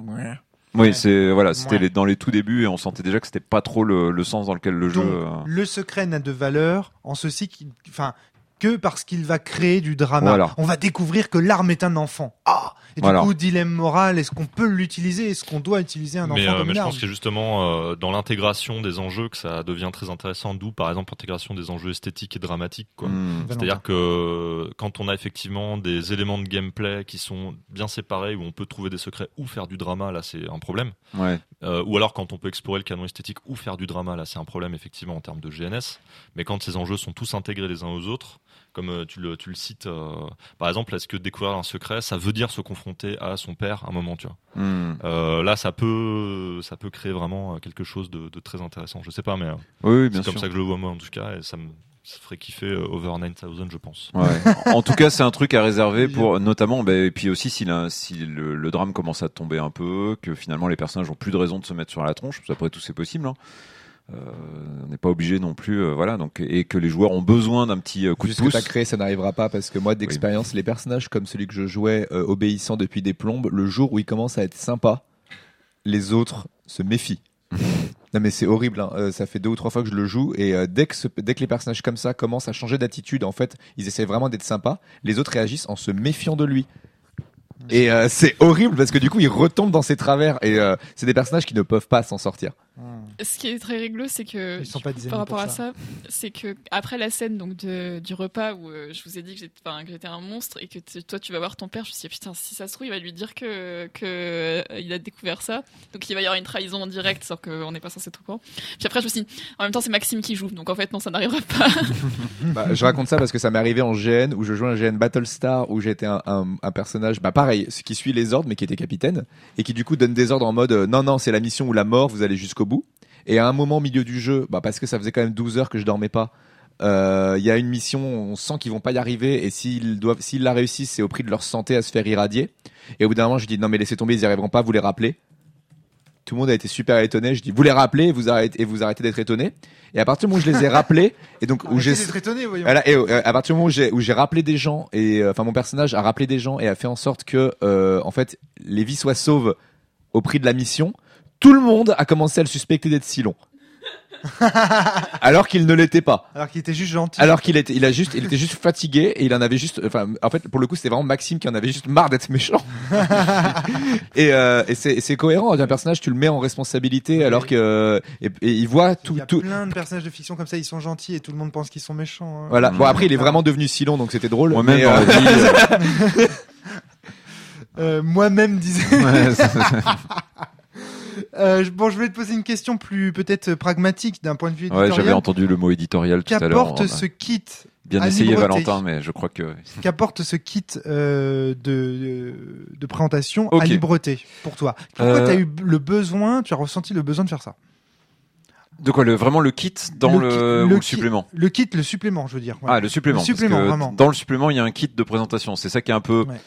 Oui, Ouais. c'est voilà, c'était Ouais. dans les tout débuts et on sentait déjà que c'était pas trop le, le sens dans lequel le jeu. Donc, euh, le secret n'a de valeur en ceci qui, enfin, que parce qu'il va créer du drama. Voilà. On va découvrir que l'arme est un enfant. Ah Et du Voilà. coup, dilemme moral, est-ce qu'on peut l'utiliser? Est-ce qu'on doit utiliser un enfant Mais, euh, comme mais une je pense que justement euh, dans l'intégration des enjeux que ça devient très intéressant, d'où par exemple l'intégration des enjeux esthétiques et dramatiques. Hmm. C'est-à-dire que quand on a effectivement des éléments de gameplay qui sont bien séparés, où on peut trouver des secrets ou faire du drama, là c'est un problème. Ouais. Euh, ou alors quand on peut explorer le canon esthétique ou faire du drama, là c'est un problème effectivement en termes de GNS. Mais quand ces enjeux sont tous intégrés les uns aux autres, comme euh, tu le, tu le cites, euh, par exemple, est-ce que découvrir un secret, ça veut dire se confronter à son père à un moment, tu vois Hmm. Euh, Là, ça peut, ça peut créer vraiment quelque chose de, de très intéressant. Je sais pas, mais euh, Oui, oui, bien c'est comme sûr. ça que je le vois moi en tout cas, et ça me ça ferait kiffer Over 9000, je pense. Ouais. en tout cas, c'est un truc à réserver pour, notamment, bah, et puis aussi si, la- si le, le drame commence à tomber un peu, que finalement les personnages ont plus de raison de se mettre sur la tronche, parce qu'après tout c'est possible. Hein. Euh, on n'est pas obligé non plus, euh, voilà. Donc et que les joueurs ont besoin d'un petit euh, coup de ce que pouce. t'as créé, ça n'arrivera pas parce que moi, d'expérience, les personnages comme celui que je jouais, obéissant depuis des plombes, le jour où il commence à être sympa, les autres se méfient. non mais c'est horrible, hein. Euh, ça fait deux ou trois fois que je le joue et euh, dès, que ce- dès que les personnages comme ça commencent à changer d'attitude, en fait, ils essaient vraiment d'être sympas, les autres réagissent en se méfiant de lui. Et euh, c'est horrible parce que du coup, ils retombent dans ses travers et c'est des personnages qui ne peuvent pas s'en sortir. Ce qui est très rigolo, c'est que Ils sont pas designé par rapport à ça. ça, c'est que après la scène donc de, du repas où euh, je vous ai dit que j'étais, enfin, que j'étais un monstre et que toi tu vas voir ton père, je me suis dit putain si ça se trouve il va lui dire que que euh, il a découvert ça, donc il va y avoir une trahison en direct sans qu'on n'est pas censé être au courant. Puis après je me suis dit en même temps c'est Maxime qui joue, donc en fait non ça n'arrivera pas. Bah, je raconte ça parce que ça m'est arrivé en GN où je jouais un GN Battlestar où j'étais un, un, un personnage, bah pareil, qui suit les ordres mais qui était capitaine et qui du coup donne des ordres en mode euh, non non c'est la mission ou la mort, vous allez jusqu'au bout. Et à un moment au milieu du jeu, bah parce que ça faisait quand même 12 heures que je dormais pas. euh, Il y a une mission, on sent qu'ils vont pas y arriver et s'ils doivent, s'ils la réussissent, c'est au prix de leur santé à se faire irradier. Et au bout d'un moment, je dis non mais laissez tomber, ils y arriveront pas, vous les rappelez. Tout le monde a été super étonné. Je dis vous les rappelez et vous arrêtez, et vous arrêtez d'être étonné. Et à partir du moment où je les ai rappelés et donc où j'ai étonné, voyons. voilà, et euh, à partir du moment où j'ai où j'ai rappelé des gens et euh, enfin mon personnage a rappelé des gens et a fait en sorte que en fait les vies soient sauves au prix de la mission, tout le monde a commencé à le suspecter d'être si long. Alors qu'il ne l'était pas. Alors qu'il était juste gentil. Alors qu'il était, il a juste, il était juste fatigué et il en avait juste, enfin, en fait, pour le coup, c'était vraiment Maxime qui en avait juste marre d'être méchant. et euh, et c'est, cohérent. Un personnage, tu le mets en responsabilité alors que, et, et il voit tout, il y a tout. plein de personnages de fiction comme ça, ils sont gentils et tout le monde pense qu'ils sont méchants. hein. Voilà. Bon, après, il est vraiment devenu si long, donc c'était drôle. Moi-même euh, euh, Euh, Moi-même disais. ouais, ça- Euh, bon, je voulais te poser une question plus peut-être pragmatique d'un point de vue ouais, j'avais éditorial. entendu le mot éditorial tout à l'heure. Qu'apporte ce kit Bien essayé, Valentin, mais je crois que. Qu'apporte ce kit euh, de, de présentation Ok. à libreté pour toi? Pourquoi Euh, tu as eu le besoin, tu as ressenti le besoin de faire ça? De quoi le, Vraiment le kit dans Le le, le supplément? Le kit, le supplément, je veux dire. ouais. Ah, le supplément. Le supplément, vraiment. Dans le supplément, il y a un kit de présentation. C'est ça qui est un peu Ouais.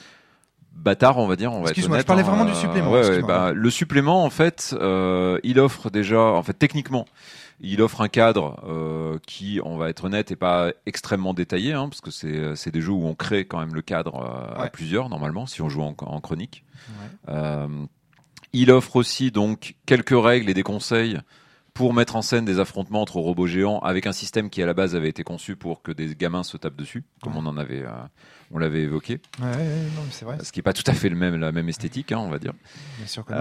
Bâtard, on va dire. On va être Excuse-moi, je parlais hein. vraiment du supplément, ouais, ouais, excuse-moi. bah, le supplément, en fait, euh, il offre déjà, en fait, techniquement, il offre un cadre euh, qui, on va être honnête, est pas extrêmement détaillé, hein, parce que c'est des jeux où on crée quand même le cadre euh, à plusieurs normalement, si on joue en, en chronique. Il offre aussi donc quelques règles et des conseils pour mettre en scène des affrontements entre robots géants avec un système qui à la base avait été conçu pour que des gamins se tapent dessus, comme on en avait, on l'avait évoqué, Ouais, ouais, non, mais c'est vrai. ce qui est pas tout à fait le même, la même esthétique, hein, on va dire. Bien sûr que non.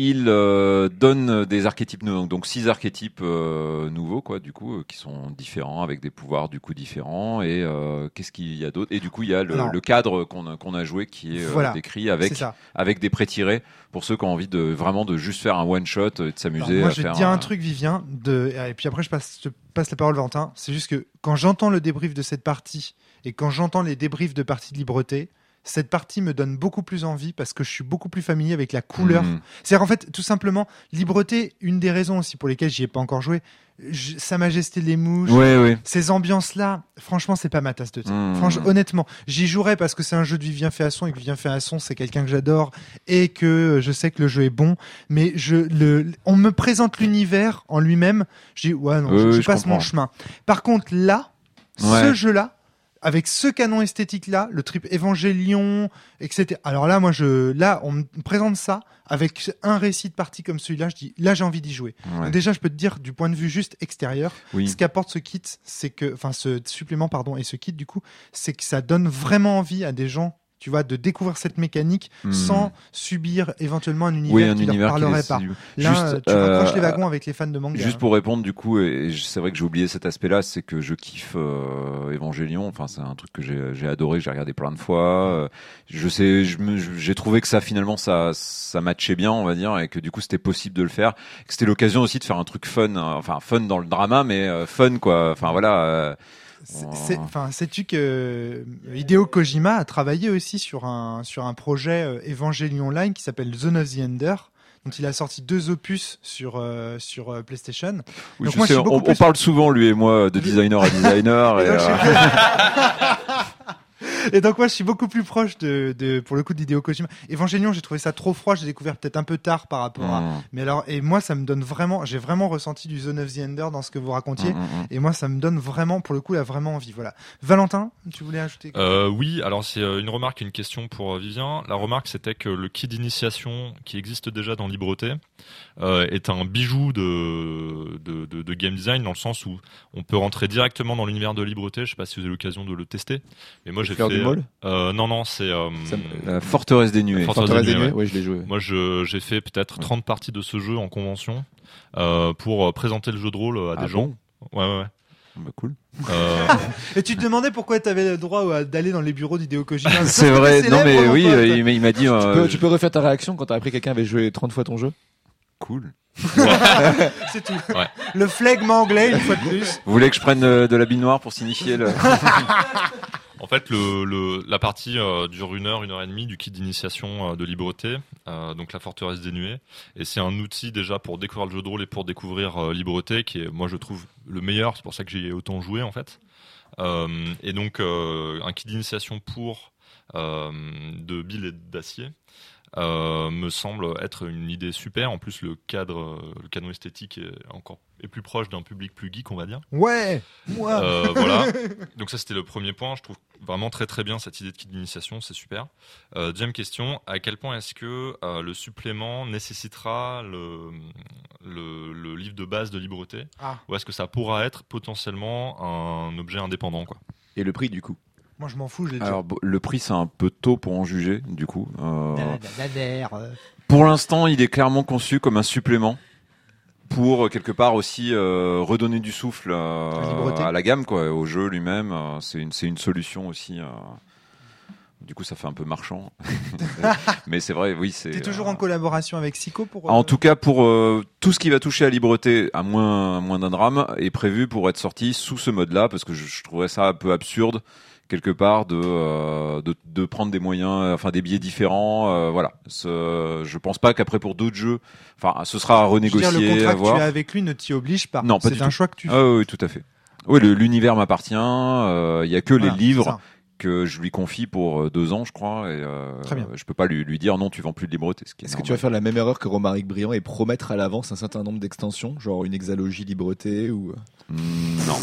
Il euh, donne des archétypes nouveaux, donc six archétypes euh, nouveaux, quoi, du coup, euh, qui sont différents, avec des pouvoirs du coup différents. Et qu'est-ce qu'il y a d'autre? Et du coup, il y a le, cadre qu'on a, joué qui est Voilà. décrit avec avec des pré-tirés pour ceux qui ont envie de vraiment de juste faire un one shot et de s'amuser moi, à je vais te dire un truc, Vivien, de... et puis après, je passe, je passe la parole, Valentin. C'est juste que quand j'entends le débrief de cette partie et quand j'entends les débriefs de partie de libreté, cette partie me donne beaucoup plus envie parce que je suis beaucoup plus familier avec la couleur. Mm. C'est-à-dire en fait, tout simplement, Libreté, une des raisons aussi pour lesquelles j'y ai pas encore joué, je- Sa Majesté les mouches, Ouais, ouais. ces ambiances-là, franchement, c'est pas ma tasse de thé. Mm. Franchement, honnêtement, j'y jouerai parce que c'est un jeu de Vivien Féasson et que Vivien Féasson, c'est quelqu'un que j'adore et que je sais que le jeu est bon. Mais je, le, on me présente l'univers en lui-même. Je dis, ouais, non, je, oui, je je passe mon chemin. Par contre, là, ce jeu-là, avec ce canon esthétique-là, le trip Évangélion, etc. Alors là, moi, je, là, on me présente ça avec un récit de partie comme celui-là. Je dis, là, j'ai envie d'y jouer. Ouais. Déjà, je peux te dire, du point de vue juste extérieur, Oui. ce qu'apporte ce kit, c'est que, enfin, ce supplément, pardon, et ce kit, du coup, c'est que ça donne vraiment envie à des gens, tu vois, de découvrir cette mécanique Hmm. sans subir éventuellement un univers Oui, un qui univers leur qui parlerait pas. Là, Juste, euh, tu raccroches euh, les wagons avec les fans de manga. Juste hein. pour répondre, du coup, et c'est vrai que j'ai oublié cet aspect-là, c'est que je kiffe euh, Evangelion. Enfin, c'est un truc que j'ai adoré, j'ai regardé plein de fois. Euh, Je sais, j'ai trouvé que ça finalement ça ça matchait bien, on va dire, et que du coup c'était possible de le faire. Que c'était l'occasion aussi de faire un truc fun, euh, enfin fun dans le drama, mais euh, fun quoi. Enfin voilà. C'est- Oh. Enfin, sais-tu que euh, Hideo Kojima a travaillé aussi sur un sur un projet euh, Evangelion Online qui s'appelle Zone of the Ender, dont il a sorti deux opus sur euh, sur PlayStation. oui, Donc je moi, sais, je on, parle souvent lui et moi de designer à designer. Et et, donc, je euh, suis- Et donc moi je suis beaucoup plus proche de, de pour le coup d'Hideo Kojima. Evangelion j'ai trouvé ça trop froid, j'ai découvert peut-être un peu tard par rapport à. mm, Mais alors et moi ça me donne vraiment, j'ai vraiment ressenti du Zone of the Ender dans ce que vous racontiez. mm, mm. Et moi ça me donne vraiment pour le coup là vraiment envie. Voilà. Valentin, tu voulais ajouter quelque Euh, oui, alors c'est euh, une remarque et une question pour euh, Vivien. La remarque, c'était que le kit d'initiation qui existe déjà dans Libreté euh, est un bijou de, de, de, de game design dans le sens où on peut rentrer directement dans l'univers de Libreté. Je sais pas si vous avez l'occasion de le tester, mais moi j'ai fait. Du Môle Euh, non, non, c'est. euh, La forteresse des nuées. Forteresse Forteresse des des Nuées, ouais, je l'ai joué. Moi, je- j'ai fait peut-être 30 parties de ce jeu en convention euh, pour euh, présenter le jeu de rôle à des Ah gens. bon Ouais, ouais, ouais. Bah, cool. Euh, Et tu te demandais pourquoi tu avais le droit euh, d'aller dans les bureaux d'Hideo Kojima. C'est vrai. Non mais oui, euh, il m'a dit. Tu euh, peux, tu peux refaire ta réaction quand t'as appris que quelqu'un avait joué 30 fois ton jeu? Cool. C'est tout. Ouais. Le flegme anglais une fois de plus. Vous voulez que je prenne euh, de la bille noire pour signifier le. En fait, le, le, la partie euh, dure une heure, une heure et demie du kit d'initiation euh, de Libreté, euh, donc la forteresse des nuées. Et c'est un outil déjà pour découvrir le jeu de rôle et pour découvrir euh, Libreté, qui est, moi, je trouve le meilleur. C'est pour ça que j'y ai autant joué, en fait. Euh, et donc, euh, un kit d'initiation pour de billes et d'acier. Euh, me semble être une idée super. En plus, le cadre, euh, le canon esthétique est encore est plus proche d'un public plus geek, on va dire. Ouais. Moi. Euh, voilà. Donc ça c'était le premier point. Je trouve vraiment très très bien cette idée de kit d'initiation, c'est super. Euh, deuxième question, à quel point est-ce que euh, le supplément nécessitera le, le, le livre de base de Libreté Ah. ou est-ce que ça pourra être potentiellement un objet indépendant quoi? Et le prix, du coup? Moi je m'en fous, je. Alors bo- le prix c'est un peu tôt pour en juger du coup. Euh, euh. pour l'instant il est clairement conçu comme un supplément pour euh, quelque part aussi euh, redonner du souffle euh, À la gamme quoi, au jeu lui-même. c'est une c'est une solution aussi. du coup ça fait un peu marchand, mais c'est vrai oui c'est. T'es toujours euh, en collaboration avec Sico pour. En tout cas, pour euh, tout ce qui va toucher à Libreté, à moins, à moins d'un drame, est prévu pour être sorti sous ce mode-là, parce que je, je trouverais ça un peu absurde quelque part de, euh, de de prendre des moyens, euh, enfin des biais différents. euh, voilà, Ce- je pense pas qu'après pour d'autres jeux, enfin ce sera à veux dire, renégocier, le contrat à que tu as avec lui ne t'y oblige pas. Non, pas C'est un tout. choix que tu fais. Ah oui, oui, tout à fait. Oui, l'univers m'appartient. euh, Il y a que Voilà, les livres que je lui confie pour euh, deux ans, je crois. Et euh, Très bien. Je peux pas lui, lui dire non, tu vends plus de Libreté. ce qui est Est-ce que tu vas faire la même erreur que Romaric Briand et promettre à l'avance un certain nombre d'extensions, genre une hexalogie libreté ou Mm, Non.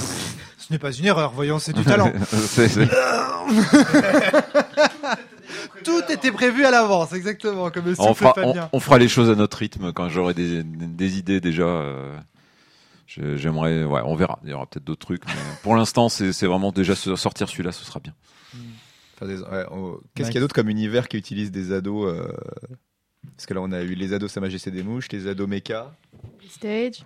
Ce n'est pas une erreur, voyons, c'est du talent. C'est- c'est- Tout était prévu à l'avance, exactement, comme on, fera, on, Fabien. on fera les choses à notre rythme quand j'aurai des, des idées déjà. euh, je- J'aimerais, ouais, on verra. Il y aura peut-être d'autres trucs. Mais pour l'instant, c'est c'est vraiment déjà sortir celui-là, ce sera bien. Enfin, des- ouais, on- Qu'est-ce qu'il y a d'autre comme univers qui utilise des ados euh, Parce que là, on a eu les ados Sa Majesté des Mouches, les ados Mecha. Stage.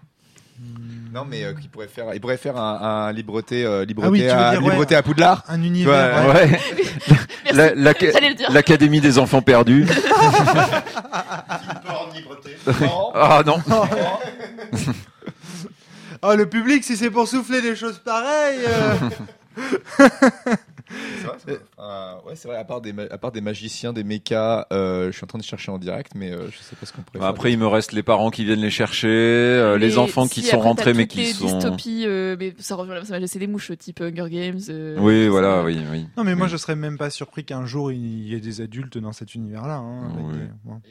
Non, mais euh, qui pourrait faire, il pourrait faire un, un libreté, euh, libreté, Ah oui, à, dire, ouais. libreté à Poudlard. Un univers. Ouais, ouais. La- la-. L'Académie des enfants perdus. Ah non. Oh, le public, si c'est pour souffler des choses pareilles. euh, C'est Euh, ouais, c'est vrai. À part des, à part des magiciens, des mechas, euh, je suis en train de chercher en direct, mais euh, je sais pas ce qu'on pourrait. Bah, faire Après, il me reste les parents qui viennent les chercher, euh, les enfants qui sont après, rentrés mais qui les sont. dystopies, euh, mais ça revient à ça c'est des mouches type Hunger Games. euh, Oui, voilà, oui, oui. Non, mais moi, je serais même pas surpris qu'un jour il y ait des adultes dans cet univers-là. hein, Oui. bon.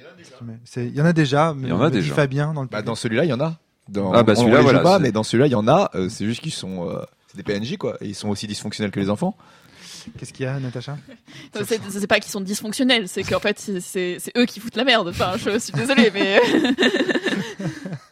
C'est- Il y en a déjà. mais Il y en a déjà. Fabien dans le. Bah, dans celui-là, il y en a. Dans, Ah, bah, celui-là, les voilà, pas, mais dans celui-là, il y en a. euh, c'est juste qu'ils sont. euh, c'est des PNJ, quoi. Et ils sont aussi dysfonctionnels que les enfants. Qu'est-ce qu'il y a, Natacha? C'est pas qu'ils sont dysfonctionnels, c'est qu'en fait c'est eux qui foutent la merde. Enfin, je suis désolée, mais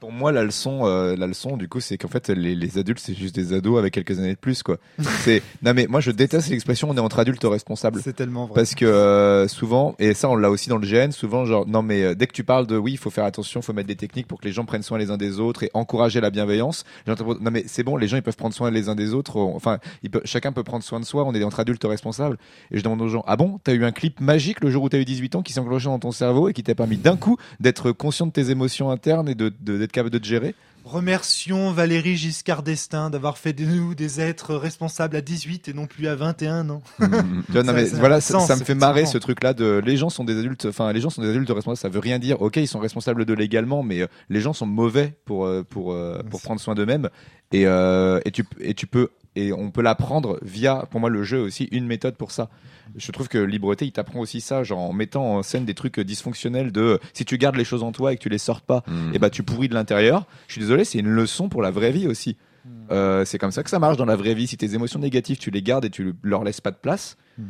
Pour moi, la leçon, euh, la leçon, du coup, c'est qu'en fait, les, les adultes, c'est juste des ados avec quelques années de plus, quoi. c'est. Non, mais moi, je déteste l'expression "on est entre adultes responsables". C'est tellement vrai. Parce que euh, souvent, et ça on l'a aussi dans le GN, souvent genre non mais euh, dès que tu parles de oui il faut faire attention, il faut mettre des techniques pour que les gens prennent soin les uns des autres et encourager la bienveillance. Non mais c'est bon, les gens ils peuvent prendre soin les uns des autres. on- Enfin, ils peuvent- chacun peut prendre soin de soi. On est entre adultes responsables. Et je demande aux gens ah bon t'as eu un clip magique le jour où t'as eu 18 ans qui s'est enclenché dans ton cerveau et qui t'a permis d'un coup d'être conscient de tes émotions internes et de de- d'être capable de te gérer. Remercions Valérie Giscard d'Estaing d'avoir fait de nous des êtres responsables à 18 et non plus à 21 ans. Non, Ça- mais ça voilà, ça, sens, ça me fait marrer ce truc-là de les gens sont des adultes, enfin les gens sont des adultes responsables. Ça veut rien dire. Ok, ils sont responsables de légalement, mais euh, les gens sont mauvais pour euh, pour euh, pour prendre soin d'eux-mêmes. Et et tu et tu peux et on peut l'apprendre via pour moi le jeu aussi une méthode pour ça. Je trouve que Libreté il t'apprend aussi ça, genre en mettant en scène des trucs dysfonctionnels de si tu gardes les choses en toi et que tu les sortes pas, Mm. et bah tu pourris de l'intérieur. Je suis désolé, c'est une leçon pour la vraie vie aussi. Hmm. Euh, c'est comme ça que ça marche dans la vraie vie. Si tes émotions négatives, tu les gardes et tu leur laisses pas de place. Hmm.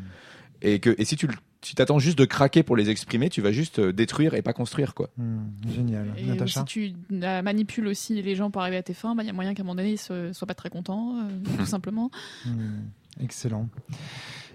Et que et si tu si t'attends juste de craquer pour les exprimer, tu vas juste euh, détruire et pas construire quoi. Hmm, génial. Et Natacha si tu manipules aussi les gens pour arriver à tes fins, bah, il y a moyen qu'à un moment donné ils soient pas très contents, euh, tout simplement. Hmm, Excellent.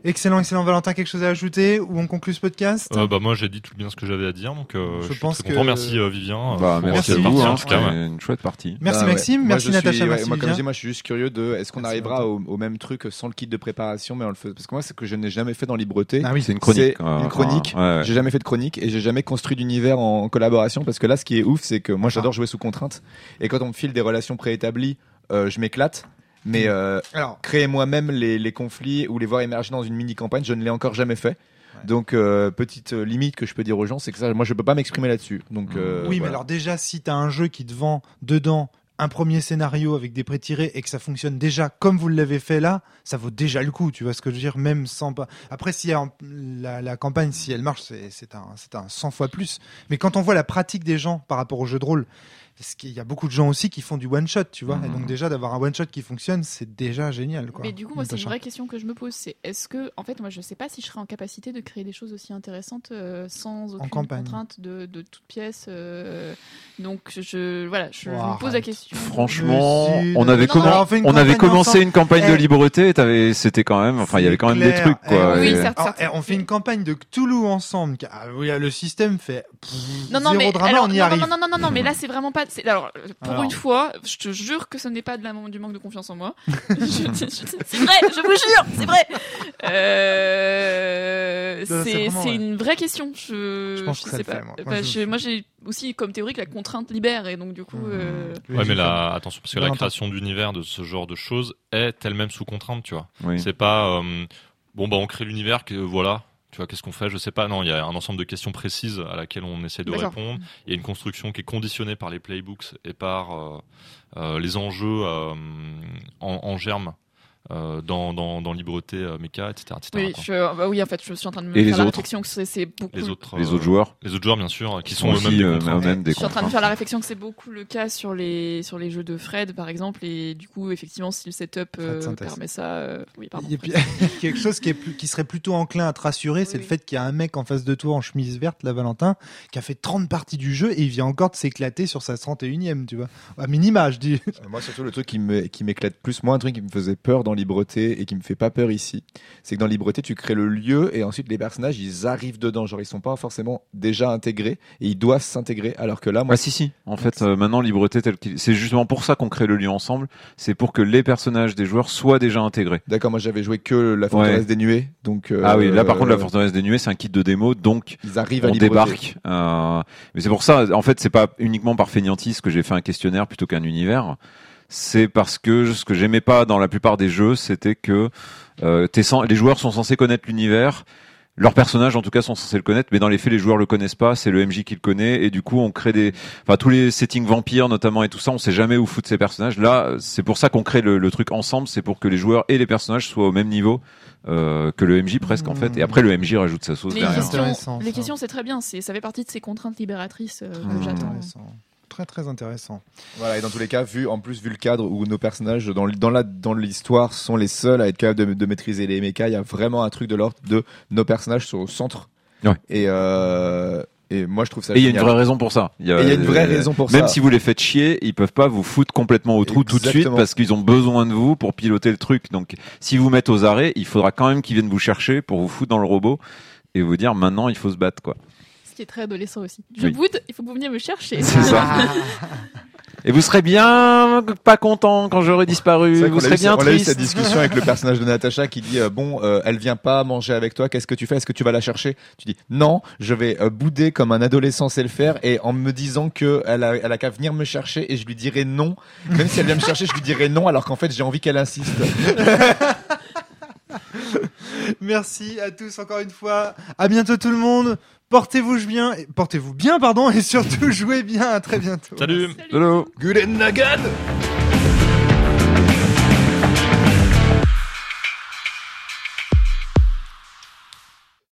Excellent, excellent. Valentin, quelque chose à ajouter ou on conclut ce podcast Euh, bah moi j'ai dit tout bien ce que j'avais à dire donc euh, Je je, suis pense très content. que- Merci euh, Vivien. Bah, euh, pour merci, cette à Merci, vous, partie, hein, en tout cas, ouais. une chouette partie. Merci Ah ouais. Maxime, Moi, merci suis- Natacha, ouais, merci moi comme je dis, moi je suis juste curieux de est-ce qu'on Merci, arrivera au, au même truc sans le kit de préparation, mais on le fait parce que moi c'est que je n'ai jamais fait dans Libreté. Ah oui, C'est une chronique. C'est une chronique. J'ai jamais fait de chronique et j'ai jamais construit d'univers en collaboration parce que là, ce qui est ouf, c'est que moi, j'adore jouer sous contrainte. Et quand on me file des relations préétablies, je m'éclate. Mais euh, Alors, créer moi-même les, les conflits ou les voir émerger dans une mini campagne, je ne l'ai encore jamais fait. Donc euh, petite euh, limite que je peux dire aux gens, c'est que ça, moi, je peux pas m'exprimer là-dessus. Donc euh, oui, mais alors déjà, si tu as un jeu qui te vend dedans un premier scénario avec des prétirés et que ça fonctionne déjà comme vous l'avez fait là, ça vaut déjà le coup, tu vois ce que je veux dire, même sans pas. Après, si en- la, la campagne, si elle marche, c'est c'est un, c'est un 100 fois plus. Mais quand on voit la pratique des gens par rapport au jeu de rôle, parce qu'il y a beaucoup de gens aussi qui font du one shot, tu vois, et donc déjà d'avoir un one shot qui fonctionne, c'est déjà génial, quoi. Mais du coup, moi, c'est une vraie question que je me pose. C'est est-ce que, en fait, moi, je sais pas si je serais en capacité de créer des choses aussi intéressantes euh, sans aucune contrainte de, de toute pièce. euh, donc, je, voilà, je, je me pose la question. Franchement, on avait, non, on avait commencé ensemble. une campagne de Eh. t'avais- C'était quand même, enfin, il y avait quand même des trucs, Eh, quoi. oui, et- certes. Alors, eh, on fait une campagne de Cthulhu ensemble. ah oui, le système fait pff, Non, non, zéro mais drama, alors, on y non, arrive. non, non, non, non, non, mais là, c'est vraiment pas. C'est- Alors, pour Alors. une fois, je te jure que ce n'est pas de la, du manque de confiance en moi. C'est vrai, je vous jure, c'est vrai. Euh, c'est ouais. une vraie question. Je, Je pense que ça sais pas. fait, moi. Bah, moi, j'ai aussi comme théorie que la contrainte libère, et donc du coup. Mmh. euh, Ouais, mais là, attention, parce que la création d'univers de ce genre de choses est elle-même sous contrainte, tu vois. Oui. C'est pas euh, bon bah on crée l'univers que voilà. Tu vois, qu'est-ce qu'on fait? Je sais pas. Non, il y a un ensemble de questions précises à laquelle on essaie de répondre. Il y a une construction qui est conditionnée par les playbooks et par euh, euh, les enjeux euh, en, en germe euh, dans, dans, dans Libreté, euh, Mecha, etc. etc., Oui, je, bah oui, en fait, je suis en train de me Et faire les la autres réflexion que c'est- beaucoup. Les autres, Les euh, autres joueurs les autres joueurs, bien sûr, qui sont eux-mêmes des euh, Je suis en train de faire la réflexion que c'est beaucoup le cas sur les sur les jeux de Fred par exemple et du coup effectivement si le setup euh, permet ça euh, oui pardon Et puis, quelque chose qui, est plus, qui serait plutôt enclin à te rassurer, c'est Oui. le fait qu'il y a un mec en face de toi en chemise verte, la Valentin, qui a fait 30 parties du jeu et il vient encore de s'éclater sur sa 31ème, tu vois. À minima, je dis. Euh, Moi, surtout, le truc qui me- qui m'éclate plus, moi, un truc qui me faisait peur dans Libreté et qui me fait pas peur ici, c'est que dans Libreté, tu crées le lieu et ensuite les personnages, ils arrivent dedans. Genre, ils sont pas forcément déjà intégrés et ils doivent s'intégrer. Alors que là, moi, Ah si si. En fait, euh, maintenant libreté tel qu'il, c'est justement pour ça qu'on crée le lieu ensemble. C'est pour que les personnages des joueurs soient déjà intégrés. d'accord, moi, j'avais joué que la forteresse Ouais. des nuées. Donc, euh, Ah oui, là par contre la forteresse des nuées, c'est un kit de démo, donc ils arrivent à on Libreté. débarque. Euh, mais c'est pour ça, en fait, c'est pas uniquement par fainéantise que j'ai fait un questionnaire plutôt qu'un univers. C'est parce que ce que j'aimais pas dans la plupart des jeux, c'était que euh, t'es cen- les joueurs sont censés connaître l'univers. Leurs personnages, en tout cas, sont censés le connaître, mais dans les faits, les joueurs le connaissent pas. C'est le MJ qui le connaît, et du coup, on crée des, enfin, tous les settings vampires, notamment, et tout ça, on sait jamais où foutre ces personnages. Là, c'est pour ça qu'on crée le, le truc ensemble. C'est pour que les joueurs et les personnages soient au même niveau euh, que le MJ presque, en fait. Et après, le MJ rajoute sa sauce Les derrière. Questions, les questions, c'est très bien. C'est, ça fait partie de ces contraintes libératrices euh, Mmh. que j'attends. Très très intéressant. Voilà, et dans tous les cas, vu en plus vu le cadre où nos personnages dans dans la dans l'histoire sont les seuls à être capables de, de maîtriser les mechas, il y a vraiment un truc de l'ordre de nos personnages sont au centre. Ouais. Et euh, et moi je trouve ça. Et il y a une vraie raison pour ça. Il y a, une vraie euh, raison pour Même ça. si vous les faites chier, ils peuvent pas vous foutre complètement au trou tout de suite parce qu'ils ont besoin de vous pour piloter le truc. Donc, si vous mettez aux arrêts, il faudra quand même qu'ils viennent vous chercher pour vous foutre dans le robot et vous dire maintenant il faut se battre quoi. Qui est très adolescent aussi. Je Oui. boude, il faut que vous veniez me chercher. C'est ça. Et vous serez bien pas content quand j'aurai disparu. Vous serez eu- bien on a eu triste. cette discussion avec le personnage de Natacha qui dit euh, bon euh, elle vient pas manger avec toi qu'est-ce que tu fais? Est-ce que tu vas la chercher? Tu dis non je vais euh, bouder comme un adolescent sait le faire et en me disant que elle a elle a qu'à venir me chercher et je lui dirai non même si elle vient me chercher je lui dirai non alors qu'en fait j'ai envie qu'elle insiste Merci à tous encore une fois. À bientôt tout le monde. Portez-vous bien, portez-vous bien pardon et surtout jouez bien. À très bientôt. Salut Hello. Good and again